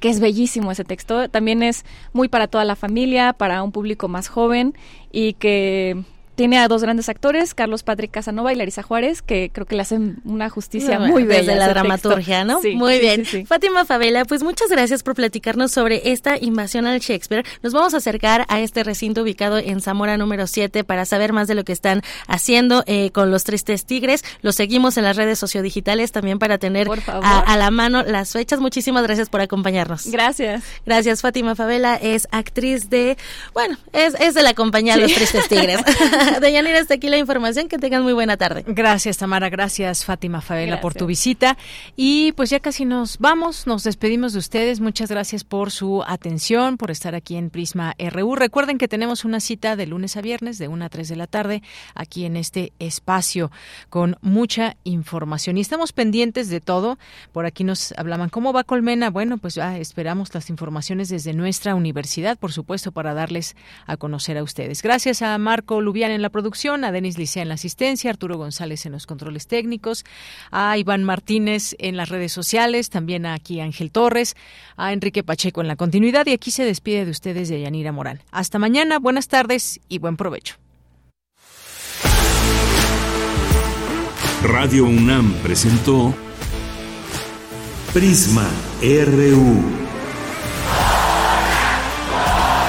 que es bellísimo ese texto. También es muy para toda la familia, para un público más joven y que tiene a dos grandes actores, Carlos Patrick Casanova y Larisa Juárez, que creo que le hacen una justicia muy bella. Desde la dramaturgia, texto. ¿no? Sí, Muy sí, bien. sí. Fátima Favela, pues muchas gracias por platicarnos sobre esta invasión al Shakespeare. Nos vamos a acercar a este recinto ubicado en Zamora número 7 para saber más de lo que están haciendo eh, con los Tristes Tigres. Los seguimos en las redes sociodigitales también para tener a, a la mano las fechas. Muchísimas gracias por acompañarnos. Gracias. Gracias, Fátima Favela es actriz de, bueno, es, es de la compañía. Los Tristes Tigres. de Yanira, hasta aquí la información. Que tengan muy buena tarde. Gracias, Tamara. Gracias, Fátima Favela, por tu visita. Y pues ya casi nos vamos, nos despedimos de ustedes. Muchas gracias por su atención, por estar aquí en Prisma RU. Recuerden que tenemos una cita de lunes a viernes, de 1 a 3 de la tarde, aquí en este espacio, con mucha información. Y estamos pendientes de todo. Por aquí nos hablaban, ¿cómo va Colmena? Bueno, pues ya esperamos las informaciones desde nuestra universidad, por supuesto, para darles a conocer a ustedes. Gracias a Marco Lubián en la producción, a Denis Licea en la asistencia, a Arturo González en los controles técnicos, a Iván Martínez en las redes sociales, también a aquí Ángel Torres, a Enrique Pacheco en la continuidad y aquí se despide de ustedes de Yanira Morán. Hasta mañana, buenas tardes y buen provecho. Radio UNAM presentó Prisma RU.